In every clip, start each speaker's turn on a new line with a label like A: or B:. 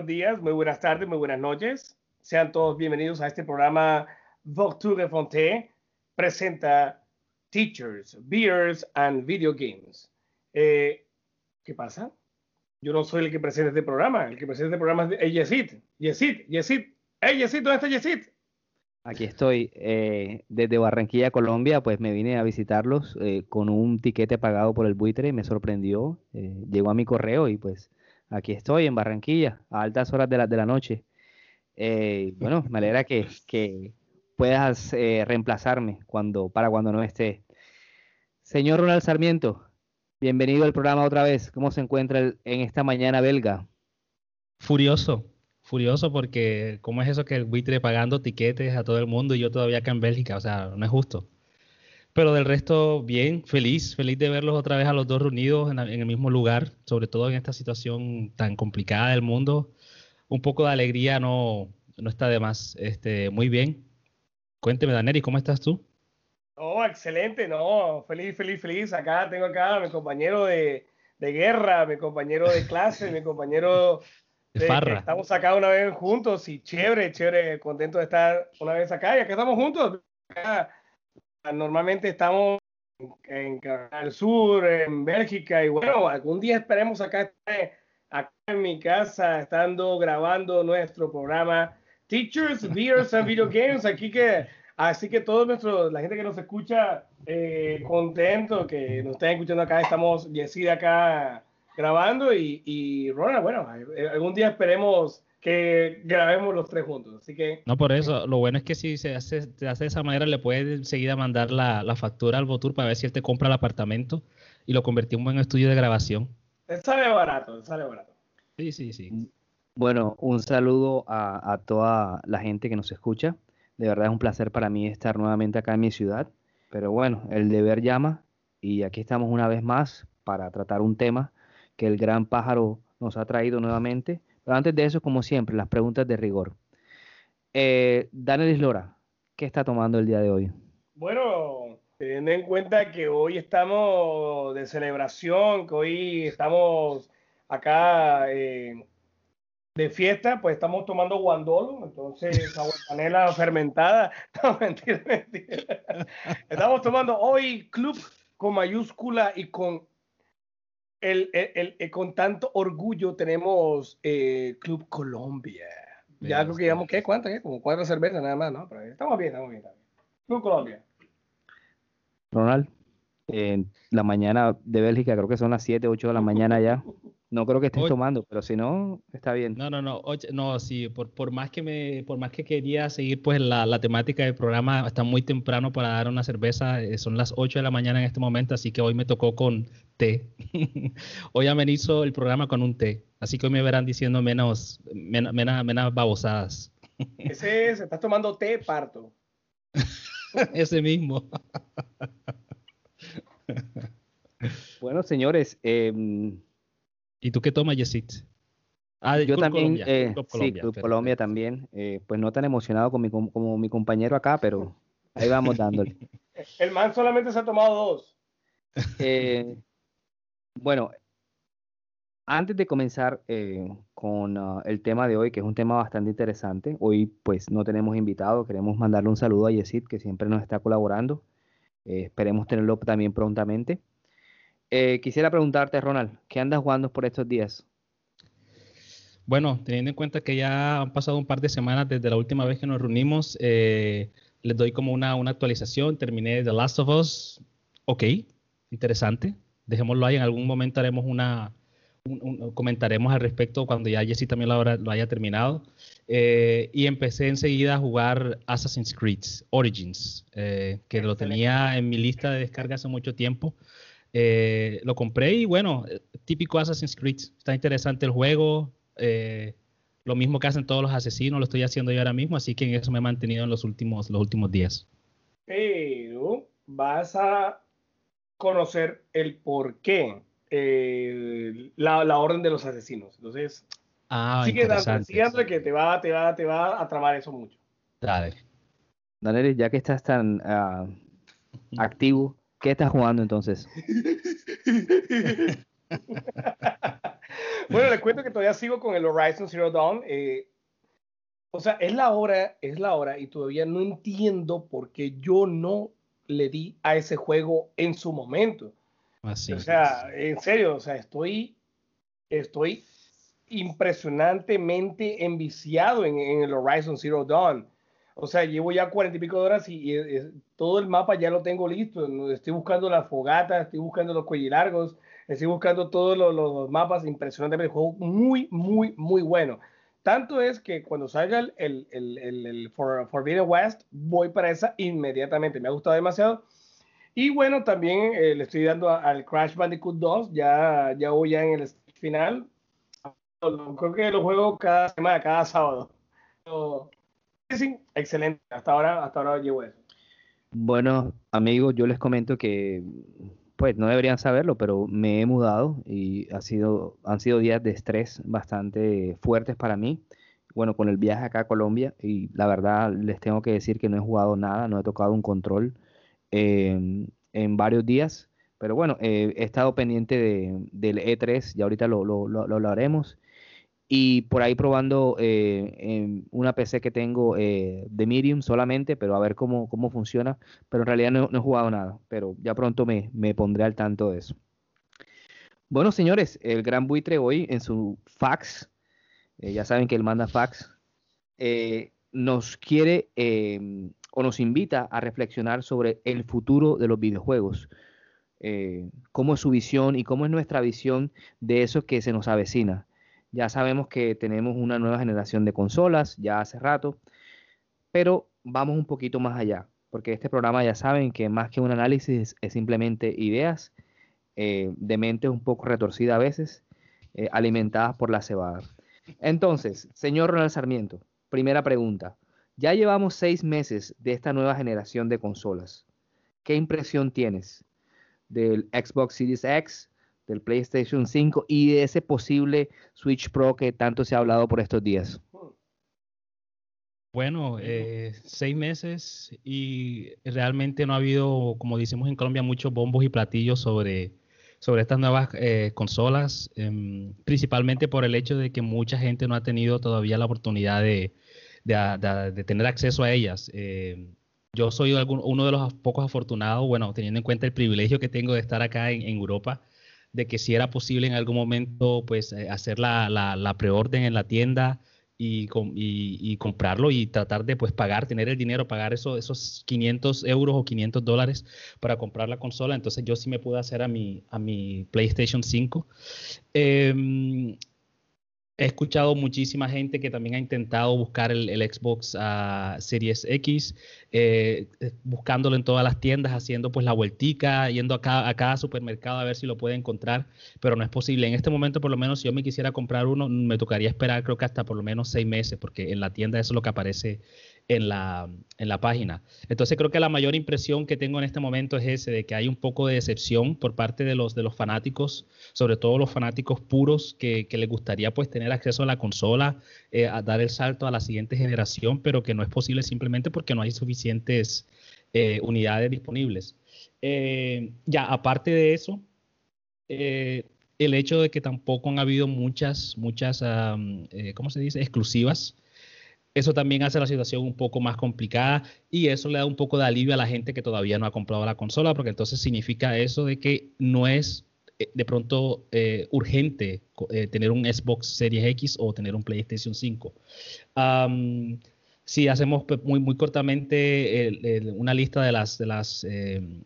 A: Buenos días, muy buenas tardes, muy buenas noches. Sean todos bienvenidos a este programa Voture Fonte presenta Teachers, Beers and Video Games. Eh, ¿Qué pasa? Yo no soy el que presenta este programa. El que presenta este programa es Yesid. Yesid, Yesid. ¡Hey, Yesid! ¿Dónde está Yesid?
B: Aquí estoy eh, desde Barranquilla, Colombia, pues me vine a visitarlos eh, con un tiquete pagado por el buitre, me sorprendió, eh, llegó a mi correo y pues aquí estoy en Barranquilla a altas horas de la, de la noche. Eh, bueno, me alegra que, que puedas eh, reemplazarme cuando, para cuando no esté. Señor Ronald Sarmiento, bienvenido al programa otra vez. ¿Cómo se encuentra en esta mañana belga?
C: Furioso, furioso porque ¿cómo es eso que el buitre pagando tiquetes a todo el mundo y yo todavía acá en Bélgica? O sea, no es justo. Pero del resto, bien, feliz, feliz de verlos otra vez a los dos reunidos en, en el mismo lugar, sobre todo en esta situación tan complicada del mundo. Un poco de alegría no, no está de más. Este, muy bien. Cuénteme, Daneri, ¿cómo estás tú?
A: Oh, excelente, no, feliz, feliz, feliz. Acá tengo acá a mi compañero de, de guerra, mi compañero de clase, mi compañero
C: De farra.
A: estamos acá una vez juntos y chévere, chévere, contento de estar una vez acá y acá estamos juntos. Acá, normalmente estamos en Canal Sur, en Bélgica y bueno, algún día esperemos acá en mi casa estando grabando nuestro programa Teachers, Beers and Video Games. Aquí que, así que todos nuestros, la gente que nos escucha, eh, contento que nos estén escuchando acá. Estamos Yesid acá grabando y, y Ronald, bueno, algún día esperemos que grabemos los tres juntos. Así que
C: No, por eso, lo bueno es que si se hace, se hace de esa manera, le puedes enseguida mandar la, la factura al Votur para ver si él te compra el apartamento y lo convertimos en estudio de grabación.
A: sale barato, sale barato.
C: Sí, sí, sí.
B: Bueno, un saludo a, a toda la gente que nos escucha. De verdad es un placer para mí estar nuevamente acá en mi ciudad. Pero bueno, el deber llama y aquí estamos una vez más para tratar un tema que el gran pájaro nos ha traído nuevamente. Pero antes de eso, como siempre, las preguntas de rigor. Eh, Danelis Lora, ¿qué está tomando el día de hoy?
A: Bueno, teniendo en cuenta que hoy estamos de celebración, que hoy estamos acá eh, de fiesta, pues estamos tomando guandolo, entonces agua de panela fermentada. No, mentira, mentira. Estamos tomando hoy club con mayúscula y con el, el- el- el- con tanto orgullo tenemos eh, Club Colombia. Ya creo que llevamos, ¿qué? ¿Cuántas? Como cuatro cervezas nada más, ¿no? Pero estamos bien, estamos bien. estamos bien. Club Colombia.
B: Ronald, en la mañana de Bélgica, creo que son las 7, 8 de la mañana ya. No creo que estés
C: Oye.
B: tomando, pero si no, está bien.
C: No, no, no, oye, no, sí, por, por más que me, por más que quería seguir pues la, la temática del programa, está muy temprano para dar una cerveza, eh, son las 8 de la mañana en este momento, así que hoy me tocó con té. hoy amenizo el programa con un té, así que hoy me verán diciendo menos, menos, menos, menos babosadas.
A: Ese es, estás tomando té parto.
C: Ese mismo.
B: Bueno, señores, em,
C: ¿Y tú qué tomas, Yesit? Ah, de
B: yo
C: Club
B: también,
C: Colombia,
B: eh,
C: Club
B: sí,
C: Colombia,
B: Club
C: perfecto.
B: Colombia también, eh, pues no tan emocionado con mi, com- como mi compañero acá, pero ahí vamos dándole.
A: El man solamente se ha tomado dos.
B: Eh, bueno, antes de comenzar eh, con ah, el tema de hoy, que es un tema bastante interesante, hoy pues no tenemos invitado, queremos mandarle un saludo a Yesid, que siempre nos está colaborando. Eh, esperemos tenerlo también prontamente. Eh, quisiera preguntarte, Ronald, ¿qué andas jugando por estos días?
C: Bueno, teniendo en cuenta que ya han pasado un par de semanas desde la última vez que nos reunimos, eh, les doy como una, una actualización. Terminé The Last of Us. Ok, interesante. Dejémoslo ahí. En algún momento haremos una, un- un- comentaremos al respecto cuando ya Jesse también lo, habrá- lo haya terminado. Eh, y empecé enseguida a jugar Assassin's Creed Origins, eh, que lo tenía en mi lista de descarga hace mucho tiempo. Eh, lo compré y bueno, eh, típico Assassin's Creed. Está interesante el juego. eh, lo mismo que hacen todos los asesinos, lo estoy haciendo yo ahora mismo, así que en eso me he mantenido en los últimos, los últimos días.
A: Pero vas a conocer el por qué eh, la, la, orden de los asesinos. Entonces,
C: ah, sigue
A: dando, que te va, te, va, te va a tramar eso mucho.
C: Dale.
B: Daniel, ya que estás tan uh, activo, ¿qué estás jugando entonces?
A: bueno, les cuento que todavía sigo con el Horizon Zero Dawn. Eh, o sea, es la hora, es la hora y todavía no entiendo por qué yo no le di a ese juego en su momento.
C: Así
A: o sea, en serio, o sea, estoy, estoy impresionantemente enviciado en, en el Horizon Zero Dawn. O sea, llevo ya cuarenta y pico de horas y, todo el mapa ya lo tengo listo. Estoy buscando las fogatas, estoy buscando los largos, estoy buscando todos los, mapas impresionantes. El juego muy, muy, muy bueno. Tanto es que cuando salga el, el, el, el Forbidden West, voy para esa inmediatamente. Me ha gustado demasiado. Y bueno, también eh, le estoy dando al Crash Bandicoot 2. Ya, ya voy ya en el final. Creo que lo juego cada semana, cada sábado sí, excelente. Hasta ahora, hasta ahora llevo eso.
B: Bueno, amigos, yo les comento que, pues no deberían saberlo, pero me he mudado y ha sido, han sido días de estrés bastante fuertes para mí. Bueno, con el viaje acá a Colombia y la verdad les tengo que decir que no he jugado nada, no he tocado un control em, en varios días. Pero bueno, eh, he estado pendiente de, del E3 y ahorita lo, lo, lo, lo haremos y por ahí probando eh, en una PC que tengo eh, de Medium solamente, pero a ver cómo, cómo funciona. Pero en realidad no, he jugado nada, pero ya pronto me, me, pondré al tanto de eso. Bueno, señores, el gran buitre hoy en su fax, eh, ya saben que él manda fax, nos quiere o nos invita a reflexionar sobre el futuro de los videojuegos. cómo es su visión y cómo es nuestra visión de eso que se nos avecina. Ya sabemos que tenemos una nueva generación de consolas, ya hace rato, pero vamos un poquito más allá, porque este programa ya saben que más que un análisis es simplemente ideas eh, de mente un poco retorcida a veces, eh, alimentadas por la cebada. Entonces, señor Ronald Sarmiento, primera pregunta. Ya llevamos seis meses de esta nueva generación de consolas. ¿Qué impresión tienes del Xbox Series X, del PlayStation 5 y de ese posible Switch Pro que tanto se ha hablado por estos días?
C: Bueno, eh, seis meses y realmente no ha habido, como decimos en Colombia, muchos bombos y platillos sobre, sobre estas nuevas eh, consolas, em, principalmente por el hecho de que mucha gente no ha tenido todavía la oportunidad de, de, tener acceso a ellas. Eh, yo soy uno de los pocos afortunados, bueno, teniendo en cuenta el privilegio que tengo de estar acá en Europa, de que si era posible en algún momento pues eh, hacer la, la, preorden en la tienda y, y, comprarlo y tratar de pues pagar, tener el dinero, pagar eso, esos 500 euros o 500 dólares para comprar la consola. Entonces yo sí me pude hacer a mi, a mi PlayStation 5. He escuchado muchísima gente que también ha intentado buscar el, Xbox uh, Series X, eh, eh, buscándolo en todas las tiendas, haciendo pues la vueltica, yendo a cada, a cada, supermercado a ver si lo puede encontrar, pero no es posible. En este momento, por lo menos, si yo me quisiera comprar uno, me tocaría esperar creo que hasta por lo menos seis meses, porque en la tienda eso es lo que aparece en la, en la página. Entonces creo que la mayor impresión que tengo en este momento es ese, de que hay un poco de decepción por parte de los, de los fanáticos, sobre todo los fanáticos puros que, que les gustaría pues tener acceso a la consola, eh, a dar el salto a la siguiente generación, pero que no es posible simplemente porque no hay suficientes eh, unidades disponibles. Eh, ya, aparte de eso, el hecho de que tampoco han habido muchas, muchas, ¿cómo se dice?, exclusivas eso también hace la situación un poco más complicada y eso le da un poco de alivio a la gente que todavía no ha comprado la consola, porque entonces significa eso de que no es eh, de pronto eh, urgente eh, tener un Xbox Series X o tener un PlayStation 5. si hacemos pues, muy, muy cortamente una lista de las, de las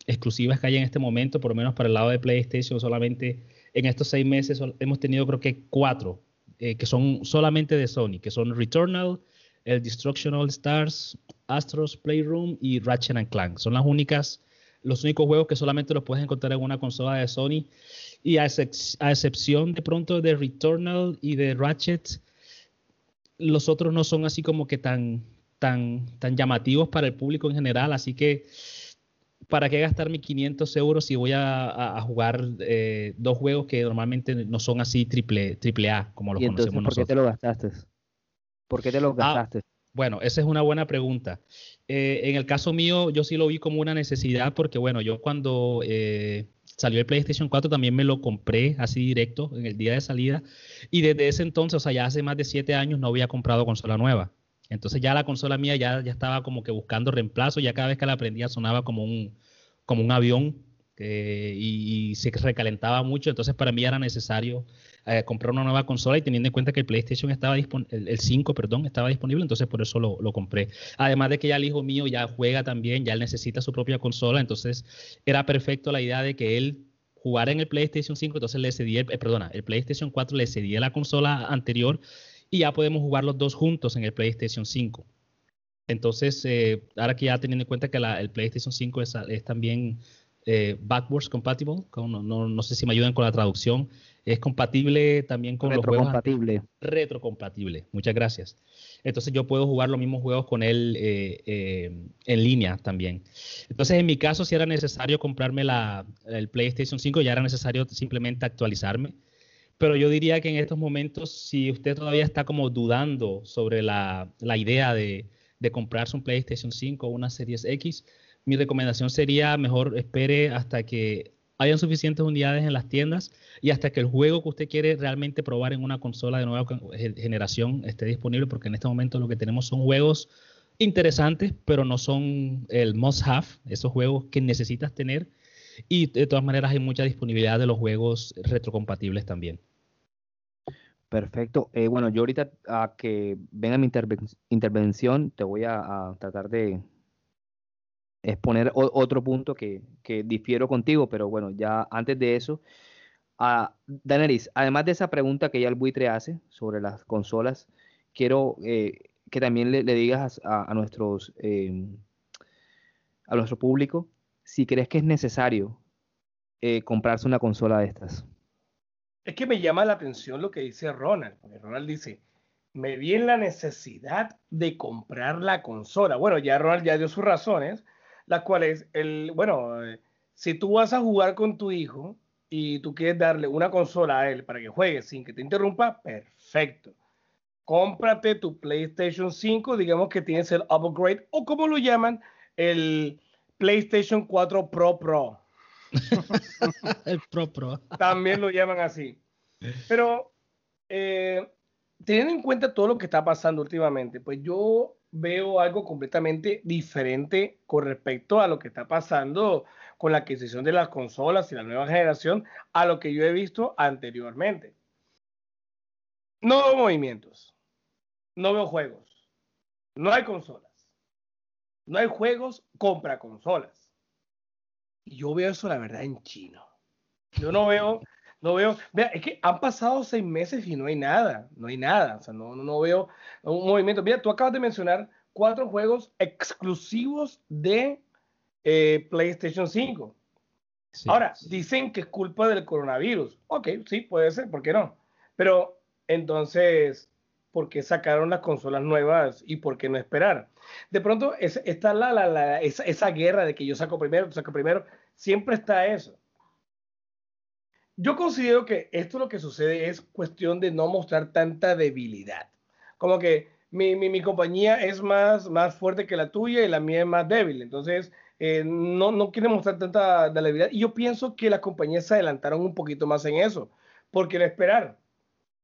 C: exclusivas que hay en este momento, por lo menos para el lado de PlayStation, solamente en estos seis meses hemos tenido creo que cuatro que son solamente de Sony, que son Returnal, el Destruction All Stars, Astros Playroom y Ratchet and Clank. Son las únicas, los únicos juegos que solamente los puedes encontrar en una consola de Sony. Y a, excepción de pronto de Returnal y de Ratchet, los otros no son así como que tan, tan, tan llamativos para el público en general, así que ¿para qué gastar mis 500 euros si voy a, jugar eh, dos juegos que normalmente no son así triple, triple A, como lo
B: ¿Y
C: conocemos
B: entonces, ¿Por qué te lo gastaste? ¿Por qué te lo ah, gastaste?
C: bueno, esa es una buena pregunta. Eh, en el caso mío, yo sí lo vi como una necesidad porque, bueno, yo cuando eh, salió el PlayStation 4 también me lo compré así directo en el día de salida y desde ese entonces, o sea, ya hace más de siete años no había comprado consola nueva. Entonces ya la consola mía ya, ya estaba como que buscando reemplazo, ya cada vez que la prendía sonaba como un, como un avión y, se recalentaba mucho, entonces para mí era necesario eh, comprar una nueva consola y teniendo en cuenta que el PlayStation estaba disponible, el, 5, perdón, estaba disponible, entonces por eso lo, compré. Además de que ya el hijo mío ya juega también, ya él necesita su propia consola, entonces era perfecto la idea de que él jugara en el PlayStation 5, entonces le cedía, el, eh, perdona, el PlayStation 4 le cedía la consola anterior y ya podemos jugar los dos juntos en el PlayStation 5. Entonces, eh, ahora que ya teniendo en cuenta que el PlayStation 5 es, también eh, backwards compatible, no, sé si me ayudan con la traducción, es compatible también con
B: los
C: juegos
B: retrocompatible.
C: Retrocompatible, muchas gracias. Entonces yo puedo jugar los mismos juegos con él eh, en línea también. Entonces en mi caso si era necesario comprarme la, el PlayStation 5, ya era necesario simplemente actualizarme. Pero yo diría que en estos momentos, si usted todavía está como dudando sobre la idea de, de comprarse un PlayStation 5 o una Series X, mi recomendación sería mejor espere hasta que hayan suficientes unidades en las tiendas y hasta que el juego que usted quiere realmente probar en una consola de nueva generación esté disponible, porque en este momento lo que tenemos son juegos interesantes, pero no son el must have, esos juegos que necesitas tener. Y de todas maneras hay mucha disponibilidad de los juegos retrocompatibles también.
B: Perfecto. Eh, bueno, yo ahorita a que venga mi intervención, te voy a, tratar de exponer otro punto que, difiero contigo, pero bueno, ya antes de eso, a Daneris, además de esa pregunta que ya el buitre hace sobre las consolas, quiero eh, que también le, digas a, nuestros em, a nuestro público si crees que es necesario eh, comprarse una consola de estas.
A: Es que me llama la atención lo que dice Ronald, porque Ronald dice, me vi en la necesidad de comprar la consola. Bueno, ya Ronald ya dio sus razones, las cuales, el, bueno, eh, si tú vas a jugar con tu hijo y tú quieres darle una consola a él para que juegue sin que te interrumpa, perfecto. Cómprate tu PlayStation 5, digamos que tienes el upgrade o como lo llaman, el PlayStation 4 Pro Pro.
C: el Pro Pro.
A: También lo llaman así. Pero eh, teniendo en cuenta todo lo que está pasando últimamente, pues yo veo algo completamente diferente con respecto a lo que está pasando con la adquisición de las consolas y la nueva generación a lo que yo he visto anteriormente. No veo movimientos, no veo juegos, no hay consolas, no hay juegos, compra consolas. Y yo veo eso, la verdad, en chino. Yo no veo, no veo, vea, es que han pasado seis meses y no hay nada, no hay nada, o sea, no, no veo un movimiento. Mira, tú acabas de mencionar cuatro juegos exclusivos de eh, PlayStation 5. Ahora, dicen que es culpa del coronavirus. Ok, sí, puede ser, ¿por qué no? Pero entonces, ¿por qué sacaron las consolas nuevas y por qué no esperar? De pronto está la, la, esa, esa, guerra de que yo saco primero, tú saco primero, siempre está eso. Yo considero que esto lo que sucede es cuestión de no mostrar tanta debilidad. Como que mi, mi, mi compañía es más, más fuerte que la tuya y la mía es más débil. Entonces, eh, no, no quiere mostrar tanta debilidad. Y yo pienso que las compañías se adelantaron un poquito más en eso. porque qué esperar?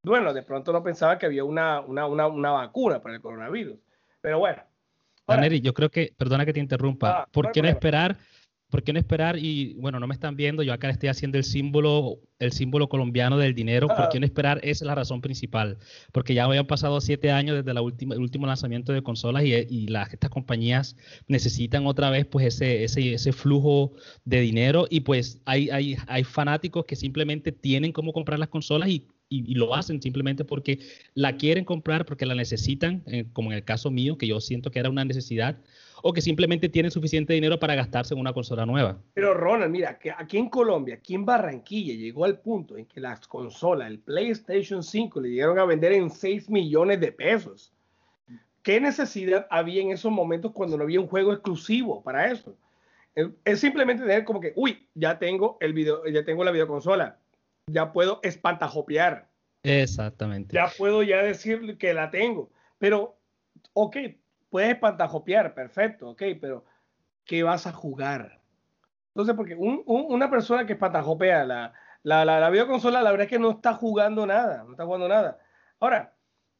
A: Bueno, de pronto no pensaba que había una, una, una, una vacuna para el coronavirus. Pero bueno.
C: yo creo que, perdona que te interrumpa, ah, ¿por qué no esperar? ¿Por qué no esperar? Y bueno, no me están viendo, yo acá estoy haciendo el símbolo, el símbolo colombiano del dinero. ¿Por qué no esperar? Esa es la razón principal. Porque ya habían pasado siete años desde la última, el último lanzamiento de consolas y, y las, estas compañías necesitan otra vez pues ese, ese, ese flujo de dinero. Y pues hay, hay, hay fanáticos que simplemente tienen cómo comprar las consolas y y, lo hacen simplemente porque la quieren comprar, porque la necesitan, eh, como en el caso mío, que yo siento que era una necesidad, o que simplemente tienen suficiente dinero para gastarse en una consola nueva.
A: Pero Ronald, mira, que aquí en Colombia, aquí en Barranquilla, llegó al punto en que las consolas, el PlayStation 5, le llegaron a vender en 6 millones de pesos. ¿Qué necesidad había en esos momentos cuando no había un juego exclusivo para eso? Es simplemente tener como que, uy, ya tengo el video, ya tengo la videoconsola, ya puedo espantajopear.
C: Exactamente.
A: Ya puedo ya decir que la tengo. Pero, ok, puedes espantajopear, perfecto, ok, pero ¿qué vas a jugar? Entonces, porque una persona que espantajopea la, la, la, la, videoconsola, la verdad es que no está jugando nada, no está jugando nada. Ahora,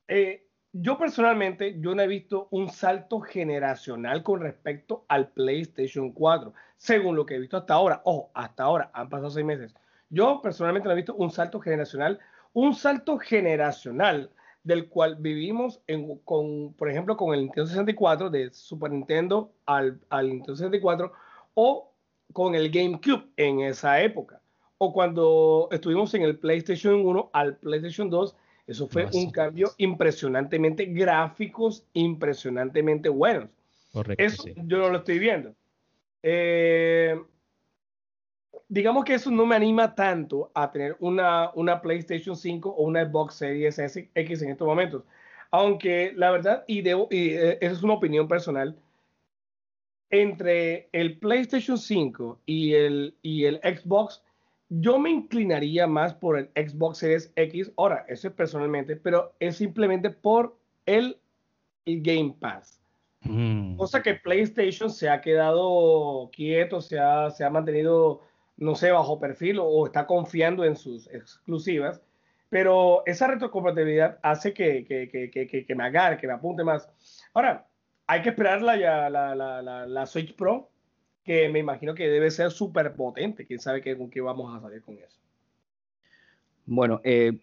A: eh, yo personalmente, yo no he visto un salto generacional con respecto al PlayStation 4, según lo que he visto hasta ahora. Ojo, hasta ahora, han pasado seis meses. Yo personalmente no he visto un salto generacional, un salto generacional del cual vivimos con, por ejemplo, con el Nintendo 64, de Super Nintendo al, al Nintendo 64, o con el GameCube en esa época, o cuando estuvimos en el PlayStation 1 al PlayStation 2, eso fue un cambio impresionantemente gráficos, impresionantemente buenos. Correcto. Eso yo no lo estoy viendo. Eh, digamos que eso no me anima tanto a tener una, una PlayStation 5 o una Xbox Series X en estos momentos. Aunque la verdad, y, debo, y eh, esa es una opinión personal, entre el PlayStation 5 y el, y el Xbox, yo me inclinaría más por el Xbox Series X. Ahora, eso es personalmente, pero es simplemente por el, Game Pass. Mm. Cosa que PlayStation se ha quedado quieto, se ha, se ha mantenido no sé, bajo perfil o, está confiando en sus exclusivas, pero esa retrocompatibilidad hace que, que, me agarre, que me apunte más. Ahora, hay que esperar la, la, la, la, Switch Pro, que me imagino que debe ser súper potente. Quién sabe qué, con qué vamos a salir con eso.
B: Bueno, eh,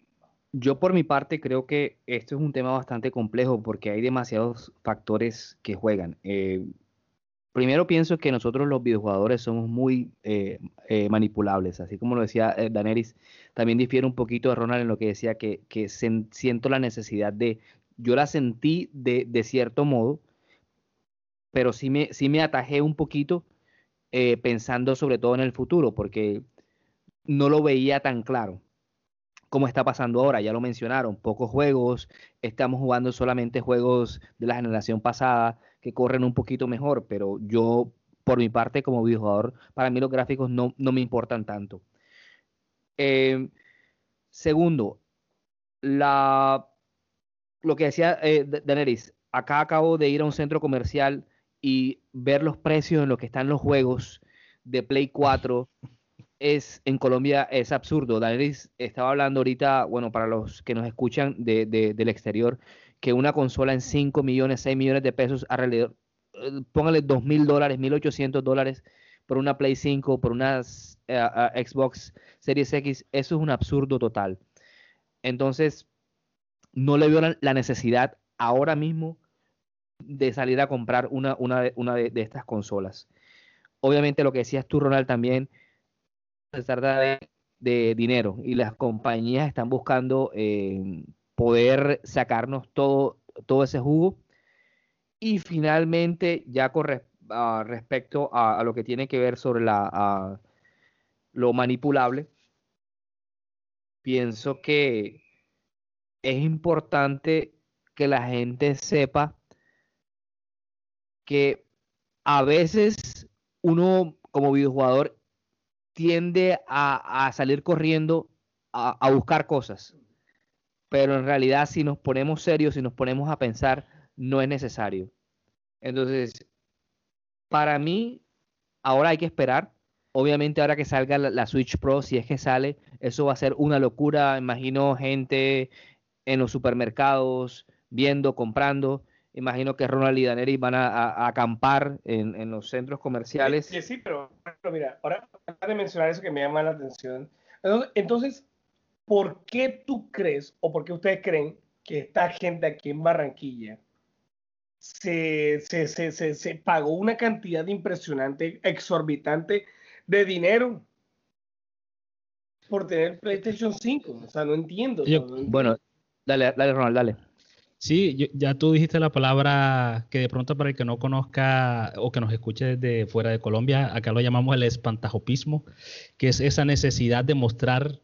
B: yo por mi parte creo que esto es un tema bastante complejo porque hay demasiados factores que juegan. Eh, Primero pienso que nosotros los videojugadores somos muy eh, eh, manipulables, así como lo decía eh, Daneris, también difiere un poquito de Ronald en lo que decía que, siento la necesidad de, yo la sentí de, cierto modo, pero sí me, sí me atajé un poquito pensando sobre todo en el futuro, porque no lo veía tan claro como está pasando ahora, ya lo mencionaron, pocos juegos, estamos jugando solamente juegos de la generación pasada, que corren un poquito mejor, pero yo, por mi parte, como videojugador, para mí los gráficos no, me importan tanto. Eh, segundo, la, lo que decía eh, Daenerys, acá acabo de ir a un centro comercial y ver los precios en los que están los juegos de Play 4 es en Colombia es absurdo. Daenerys estaba hablando ahorita, bueno, para los que nos escuchan de, del exterior, que una consola en 5 millones, 6 millones de pesos, alrededor, eh, póngale 2 mil dólares, 1.800 dólares por una Play 5, por una eh, Xbox Series X, eso es un absurdo total. Entonces, no le veo la, necesidad ahora mismo de salir a comprar una, una, una de, estas consolas. Obviamente lo que decías tú, Ronald, también se trata de, de dinero y las compañías están buscando eh, poder sacarnos todo, todo ese jugo. Y finalmente, ya con ah, respecto a, lo que tiene que ver sobre la, lo manipulable, pienso que es importante que la gente sepa que a veces uno como videojugador tiende a, salir corriendo a, buscar cosas pero en realidad si nos ponemos serios, si nos ponemos a pensar, no es necesario. Entonces, para mí, ahora hay que esperar. Obviamente ahora que salga la, Switch Pro, si es que sale, eso va a ser una locura. Imagino gente en los supermercados viendo, comprando. Imagino que Ronald y Daneri van a, acampar en, los centros comerciales.
A: Sí, sí, pero, mira, ahora de mencionar eso que me llama la atención. entonces ¿por qué tú crees o por qué ustedes creen que esta gente aquí en Barranquilla se, se, pagó una cantidad impresionante, exorbitante de dinero por tener PlayStation 5? O sea, no entiendo.
B: Bueno, dale, dale, Ronald, dale.
C: Sí, ya tú dijiste la palabra que de pronto para el que no conozca o que nos escuche desde fuera de Colombia, acá lo llamamos el espantajopismo, que es esa necesidad de mostrar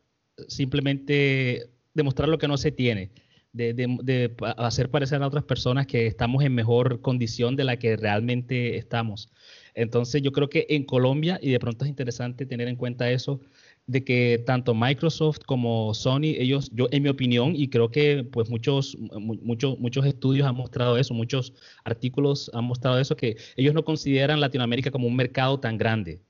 C: simplemente, demostrar lo que no se tiene. De, hacer parecer a otras personas que estamos en mejor condición de la que realmente estamos. Entonces yo creo que en Colombia, y de pronto es interesante tener en cuenta eso, de que tanto Microsoft como Sony, ellos, yo en mi opinión, y creo que pues muchos, muchos, muchos estudios han mostrado eso, muchos artículos han mostrado eso, que ellos no consideran Latinoamérica como un mercado tan grande.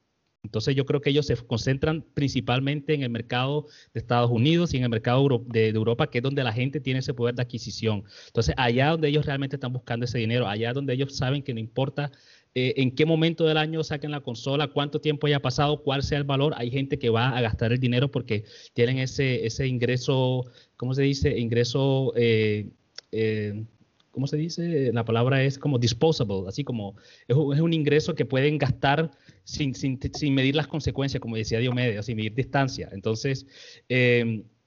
C: Entonces yo creo que ellos se concentran principalmente en el mercado de Estados Unidos y en el mercado de, Europa, que es donde la gente tiene ese poder de adquisición. Entonces allá donde ellos realmente están buscando ese dinero, allá donde ellos saben que no importa eh, en qué momento del año saquen la consola, cuánto tiempo haya pasado, cuál sea el valor. Hay gente que va a gastar el dinero porque tienen ese, ese ingreso, ¿cómo se dice? Ingreso, eh, eh, ¿cómo se dice? La palabra es como disposable, así como es, un ingreso que pueden gastar sin, sin, sin, medir las consecuencias, como decía Diomedes, sin medir distancia. Entonces,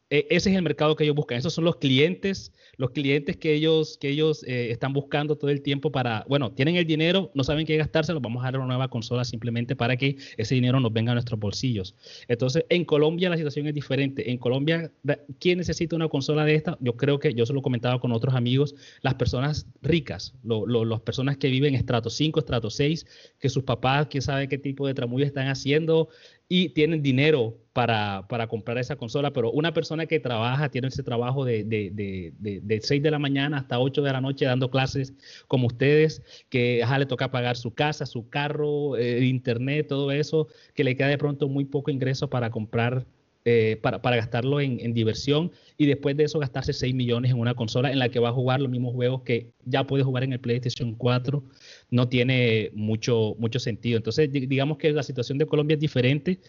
C: ese es el mercado que ellos buscan. Esos son los clientes los clientes que ellos, que ellos eh, están buscando todo el tiempo para, bueno, tienen el dinero, no saben qué gastárselo, vamos a dar una nueva consola simplemente para que ese dinero nos venga a nuestros bolsillos. Entonces, en Colombia la situación es diferente. En Colombia, ¿quién necesita una consola de esta? Yo creo que, yo se lo he comentado con otros amigos, las personas ricas, las personas que viven estrato 5, estrato 6, que sus papás, quién sabe qué tipo de tramullo están haciendo, y tienen dinero para, para, comprar esa consola, pero una persona que trabaja, tiene ese trabajo de, de, de, de, 6 de la mañana hasta 8 de la noche dando clases como ustedes, que le toca pagar su casa, su carro, eh, internet, todo eso, que le queda de pronto muy poco ingreso para comprar eh, para, gastarlo en, diversión y después de eso gastarse 6 millones en una consola en la que va a jugar los mismos juegos que ya puede jugar en el PlayStation 4, no tiene mucho, mucho sentido. Entonces, digamos que la situación de Colombia es diferente,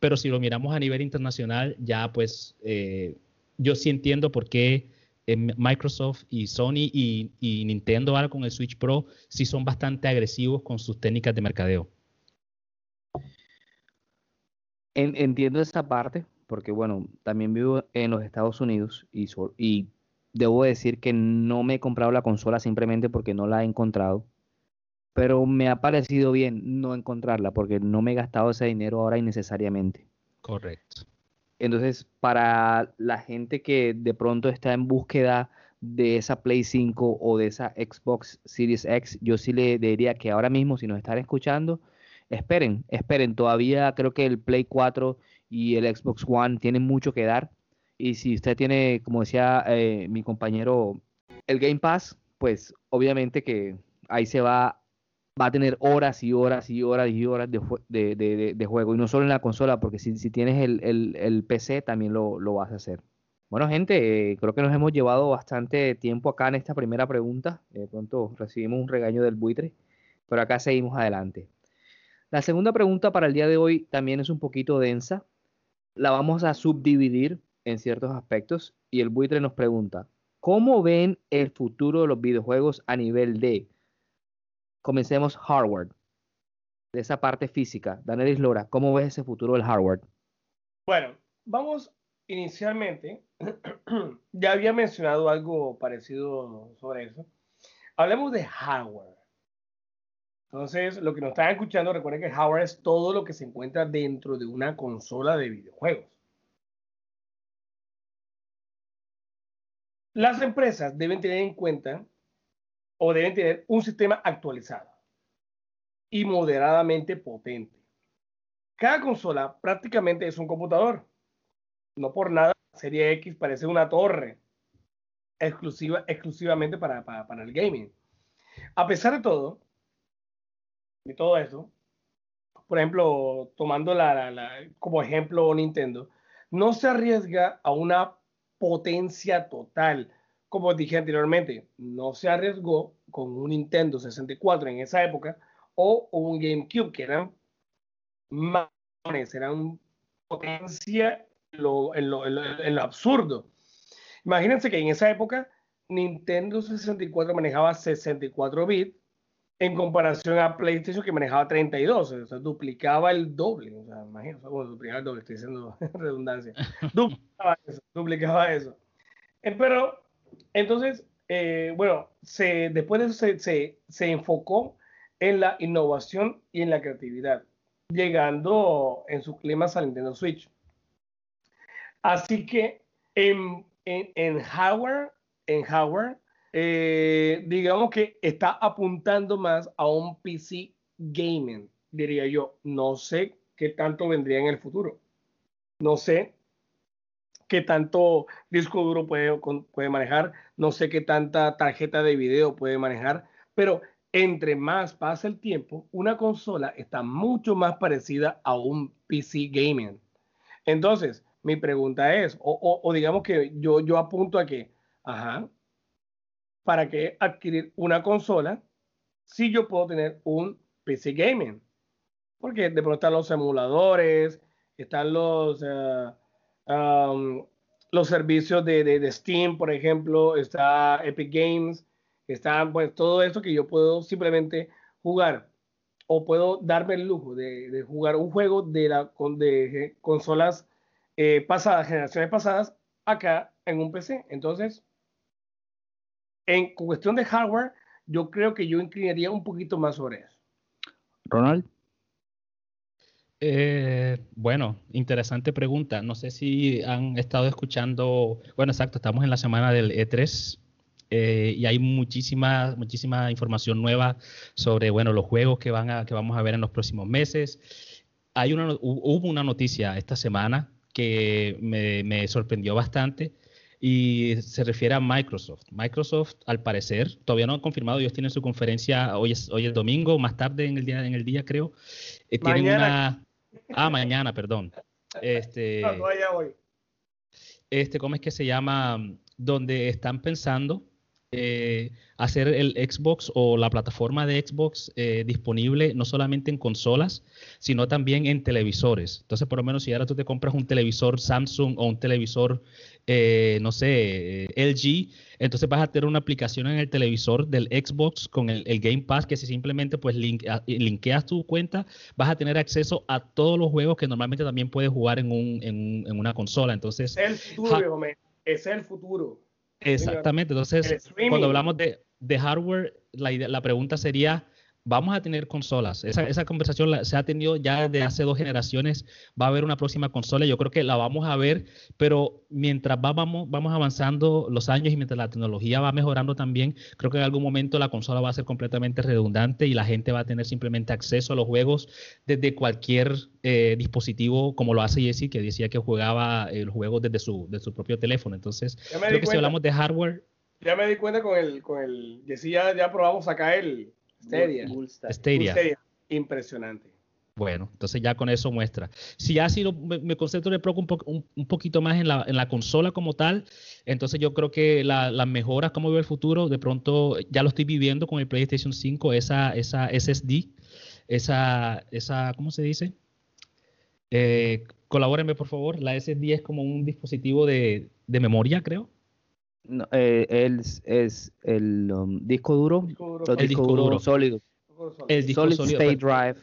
C: pero si lo miramos a nivel internacional, ya pues eh, yo sí entiendo por qué eh, Microsoft y Sony y, y Nintendo ahora con el Switch Pro sí son bastante agresivos con sus técnicas de mercadeo.
B: entiendo esa parte, porque bueno, también vivo en los Estados Unidos y, y debo decir que no me he comprado la consola simplemente porque no la he encontrado. Pero me ha parecido bien no encontrarla porque no me he gastado ese dinero ahora innecesariamente.
C: Correcto.
B: Entonces, para la gente que de pronto está en búsqueda de esa Play 5 o de esa Xbox Series X, yo sí le diría que ahora mismo, si nos están escuchando, esperen, esperen. Todavía creo que el Play 4 y el Xbox One tienen mucho que dar. Y si usted tiene, como decía eh, mi compañero, el Game Pass, pues obviamente que ahí se va, va a tener horas y horas y horas y horas de, juego. Y no solo en la consola, porque si, tienes el, PC también lo, vas a hacer. Bueno, gente, eh, creo que nos hemos llevado bastante tiempo acá en esta primera pregunta. De pronto recibimos un regaño del buitre, pero acá seguimos adelante. La segunda pregunta para el día de hoy también es un poquito densa. La vamos a subdividir en ciertos aspectos y el buitre nos pregunta, ¿cómo ven el futuro de los videojuegos a nivel de, comencemos hardware, de esa parte física? Daniel Lora, ¿cómo ves ese futuro del hardware?
A: Bueno, vamos inicialmente, ya había mencionado algo parecido sobre eso. Hablemos de hardware. Entonces, lo que nos están escuchando, recuerden que hardware es todo lo que se encuentra dentro de una consola de videojuegos. Las empresas deben tener en cuenta o deben tener un sistema actualizado y moderadamente potente. Cada consola prácticamente es un computador. No por nada, serie X parece una torre exclusiva, exclusivamente para, para, para el gaming. A pesar de todo, y todo eso, por ejemplo, tomando la, como ejemplo Nintendo, no se arriesga a una potencia total. Como dije anteriormente, no se arriesgó con un Nintendo 64 en esa época o un GameCube, que eran más, eran potencia en lo, en lo absurdo. Imagínense que en esa época Nintendo 64 manejaba 64 bits en comparación a PlayStation que manejaba 32, o sea, duplicaba el doble, o sea, imagínate, duplicaba el doble, estoy diciendo redundancia, duplicaba eso, duplicaba eso. Eh, pero, entonces, eh, bueno, se, después de eso se, se, enfocó en la innovación y en la creatividad, llegando en su clima a Nintendo Switch. Así que en, en, en hardware, en hardware eh, digamos que está apuntando más a un PC gaming, diría yo. No sé qué tanto vendría en el futuro. No sé qué tanto disco duro puede, manejar, no sé qué tanta tarjeta de video puede manejar, pero entre más pasa el tiempo, una consola está mucho más parecida a un PC gaming. Entonces, mi pregunta es, o, o digamos que yo, yo apunto a que, ajá, ¿para qué adquirir una consola si yo puedo tener un PC gaming? Porque de pronto están los emuladores, están los, eh, los servicios de, Steam, por ejemplo, está Epic Games, está pues todo eso que yo puedo simplemente jugar o puedo darme el lujo de, de jugar un juego de, la, de consolas eh, pasadas, generaciones pasadas, acá en un PC. Entonces, en cuestión de hardware, yo creo que yo inclinaría un poquito más sobre eso.
B: Ronald.
C: Eh, bueno, interesante pregunta. No sé si han estado escuchando, bueno, exacto, estamos en la semana del E3 eh, y hay muchísima, muchísima información nueva sobre, bueno, los juegos que, van a, que vamos a ver en los próximos meses. Hay una, hubo una noticia esta semana que me, me sorprendió bastante y se refiere a Microsoft. Microsoft, al parecer, todavía no han confirmado, ellos tienen su conferencia, hoy es, hoy es domingo, más tarde en el día, en el día creo. Eh, tienen una... Ah, mañana, perdón. Este, no, hoy. Este, ¿cómo es que se llama? Donde están pensando eh, hacer el Xbox o la plataforma de Xbox eh, disponible no solamente en consolas, sino también en televisores. Entonces, por lo menos si ahora tú te compras un televisor Samsung o un televisor, eh, no sé, LG, entonces vas a tener una aplicación en el televisor del Xbox con el, Game Pass que si simplemente pues linkeas tu cuenta, vas a tener acceso a todos los juegos que normalmente también puedes jugar en, un, en, una consola. Entonces,
A: el futuro, es el futuro.
C: Exactamente, entonces cuando hablamos de, de hardware, la, la pregunta sería, vamos a tener consolas. Esa, esa conversación se ha tenido ya desde hace dos generaciones. Va a haber una próxima consola. Yo creo que la vamos a ver, pero mientras vamos, vamos avanzando los años y mientras la tecnología va mejorando también, creo que en algún momento la consola va a ser completamente redundante y la gente va a tener simplemente acceso a los juegos desde cualquier eh, dispositivo, como lo hace Jesse, que decía que jugaba el juego desde su, desde su propio teléfono. Entonces, creo que si hablamos de hardware.
A: Ya me di cuenta con el, con el, Jesse ya, ya probamos acá el, Stadia. Impresionante.
C: Bueno, entonces ya con eso muestra. Si ya si me, concentro un, un, poquito más en la, en la, consola como tal, entonces yo creo que las mejoras, como veo el futuro, de pronto ya lo estoy viviendo con el PlayStation 5, esa, esa SSD, esa, esa ¿cómo se dice? Eh, colabórenme por favor, la SSD es como un dispositivo de, de memoria, creo.
B: No, eh, es el um, disco duro,
C: el disco duro
B: sólido.
C: El disco
B: Solid State Drive.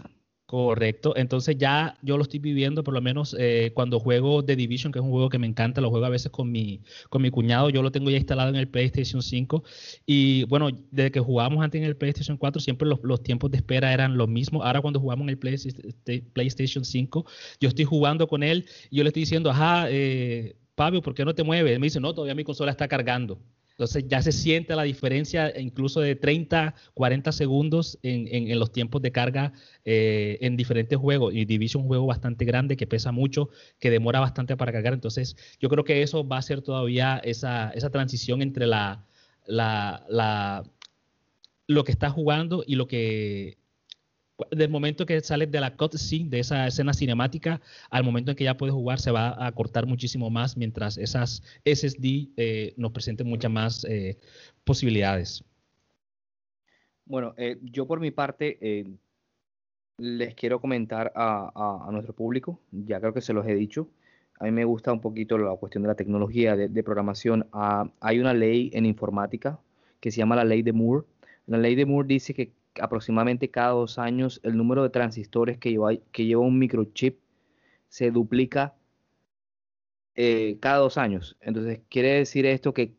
C: Correcto. Entonces ya yo lo estoy viviendo, por lo menos eh, cuando juego The Division, que es un juego que me encanta, lo juego a veces con mi, con mi cuñado, yo lo tengo ya instalado en el PlayStation 5. Y bueno, desde que jugábamos antes en el PlayStation 4, siempre los, los tiempos de espera eran los mismos. Ahora cuando jugamos en el PlayStation 5, yo estoy jugando con él y yo le estoy diciendo, ajá, eh, Pablo, ¿por qué no te mueves? Me dice, no, todavía mi consola está cargando. Entonces ya se siente la diferencia incluso de 30, 40 segundos en, los tiempos de carga eh, en diferentes juegos. Y Division es un juego bastante grande que pesa mucho, que demora bastante para cargar. Entonces yo creo que eso va a ser todavía esa, esa transición entre la, lo que está jugando y lo que del momento que sales de la cutscene, de esa escena cinemática, al momento en que ya puedes jugar, se va a cortar muchísimo más, mientras esas SSD eh, nos presenten muchas más eh, posibilidades.
B: Bueno, eh, yo por mi parte les quiero comentar a, nuestro público, ya creo que se los he dicho, a mí me gusta un poquito la cuestión de la tecnología, de, programación. Ah, hay una ley en informática que se llama la ley de Moore. La ley de Moore dice que aproximadamente cada dos años el número de transistores que lleva, que lleva un microchip se duplica eh, cada dos años. Entonces, quiere decir esto que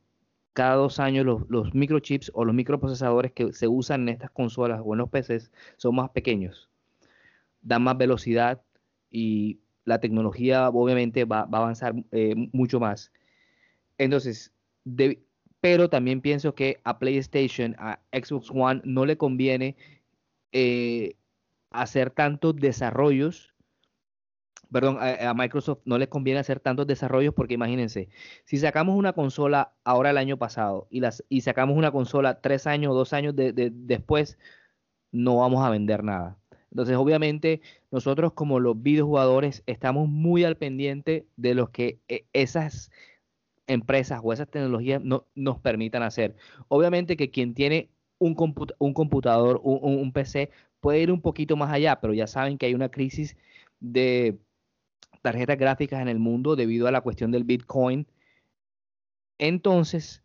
B: cada dos años los, los, microchips o los microprocesadores que se usan en estas consolas o en los PCs son más pequeños, dan más velocidad y la tecnología obviamente va, va a avanzar eh, mucho más. Entonces, pero también pienso que a PlayStation, a Xbox One, no le conviene eh, hacer tantos desarrollos. Perdón, a, Microsoft no le conviene hacer tantos desarrollos porque imagínense, si sacamos una consola ahora el año pasado y, las, y sacamos una consola tres años o dos años después, no vamos a vender nada. Entonces, obviamente, nosotros como los videojugadores estamos muy al pendiente de lo que eh, esas empresas o esas tecnologías no, nos permitan hacer. Obviamente que quien tiene un, un computador, un, PC, puede ir un poquito más allá, pero ya saben que hay una crisis de tarjetas gráficas en el mundo debido a la cuestión del Bitcoin. Entonces,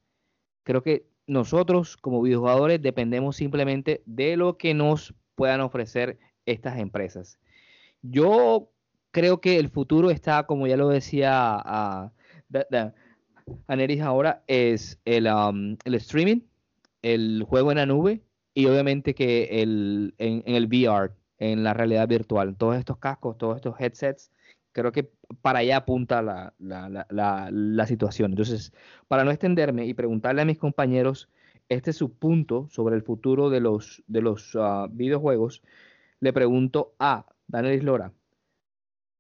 B: creo que nosotros como videojugadores dependemos simplemente de lo que nos puedan ofrecer estas empresas. Yo creo que el futuro está, como ya lo decía a, Aneris ahora, es el, um, el, streaming, el juego en la nube y obviamente que el, en, el VR, en la realidad virtual. Todos estos cascos, todos estos headsets, creo que para allá apunta la, la, situación. Entonces, para no extenderme y preguntarle a mis compañeros, este es su punto sobre el futuro de los, de los uh, videojuegos le pregunto a Daniel Islora.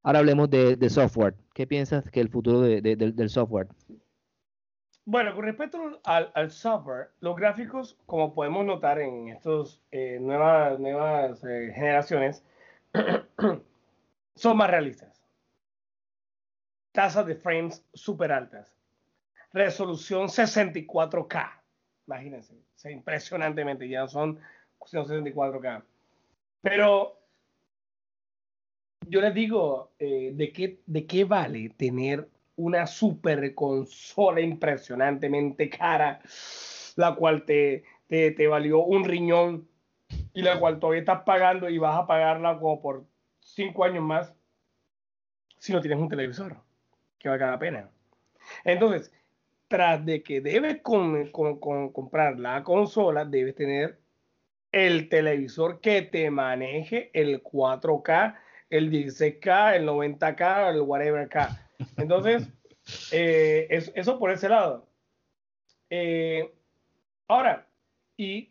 B: Ahora hablemos de, software. ¿Qué piensas que el futuro del software?
A: Bueno, con respecto al, software, los gráficos, como podemos notar en estas eh, nuevas, nuevas eh, generaciones, son más realistas. Tasas de frames súper altas. Resolución 64K. Imagínense, impresionantemente, ya son 64K. Pero yo les digo, eh, ¿de, qué, ¿de qué vale tener una super consola impresionantemente cara, la cual te, te, te, valió un riñón y la cual todavía estás pagando y vas a pagarla como por cinco años más si no tienes un televisor que valga la pena? Entonces, tras de que debes comprar la consola, debes tener el televisor que te maneje el 4K, el 16K, el 90K, el whatever K. Entonces, eh, eso por ese lado. Eh, ahora, ¿y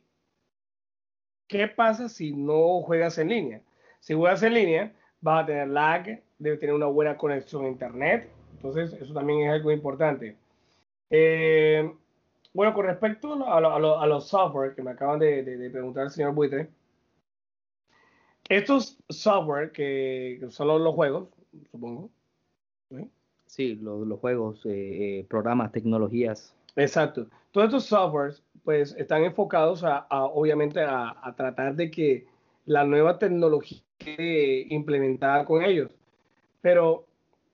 A: qué pasa si no juegas en línea? Si juegas en línea, vas a tener lag, debe tener una buena conexión a internet. Entonces, eso también es algo importante. Eh, bueno, con respecto a, los software que me acaban de, preguntar el señor Buitre, estos software que, son los, juegos, supongo.
B: ¿sí? Los, juegos, eh, eh, programas, tecnologías.
A: Exacto. Todos estos softwares, pues, están enfocados a, obviamente, a, tratar de que la nueva tecnología quede implementada con ellos. Pero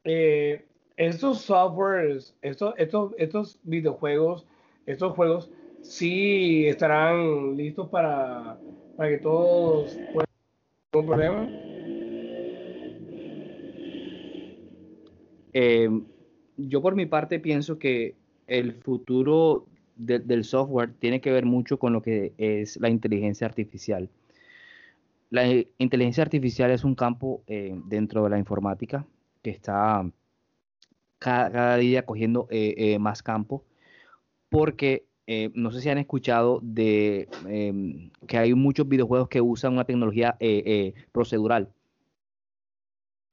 A: eh, estos softwares, estos, estos, estos videojuegos, estos juegos sí estarán listos para, para que todos puedan un problema.
B: Eh, yo por mi parte pienso que el futuro del software tiene que ver mucho con lo que es la inteligencia artificial. La inteligencia artificial es un campo eh, dentro de la informática que está cada, día cogiendo eh, más campo porque no sé si han escuchado de em, que hay muchos videojuegos que usan una tecnología eh,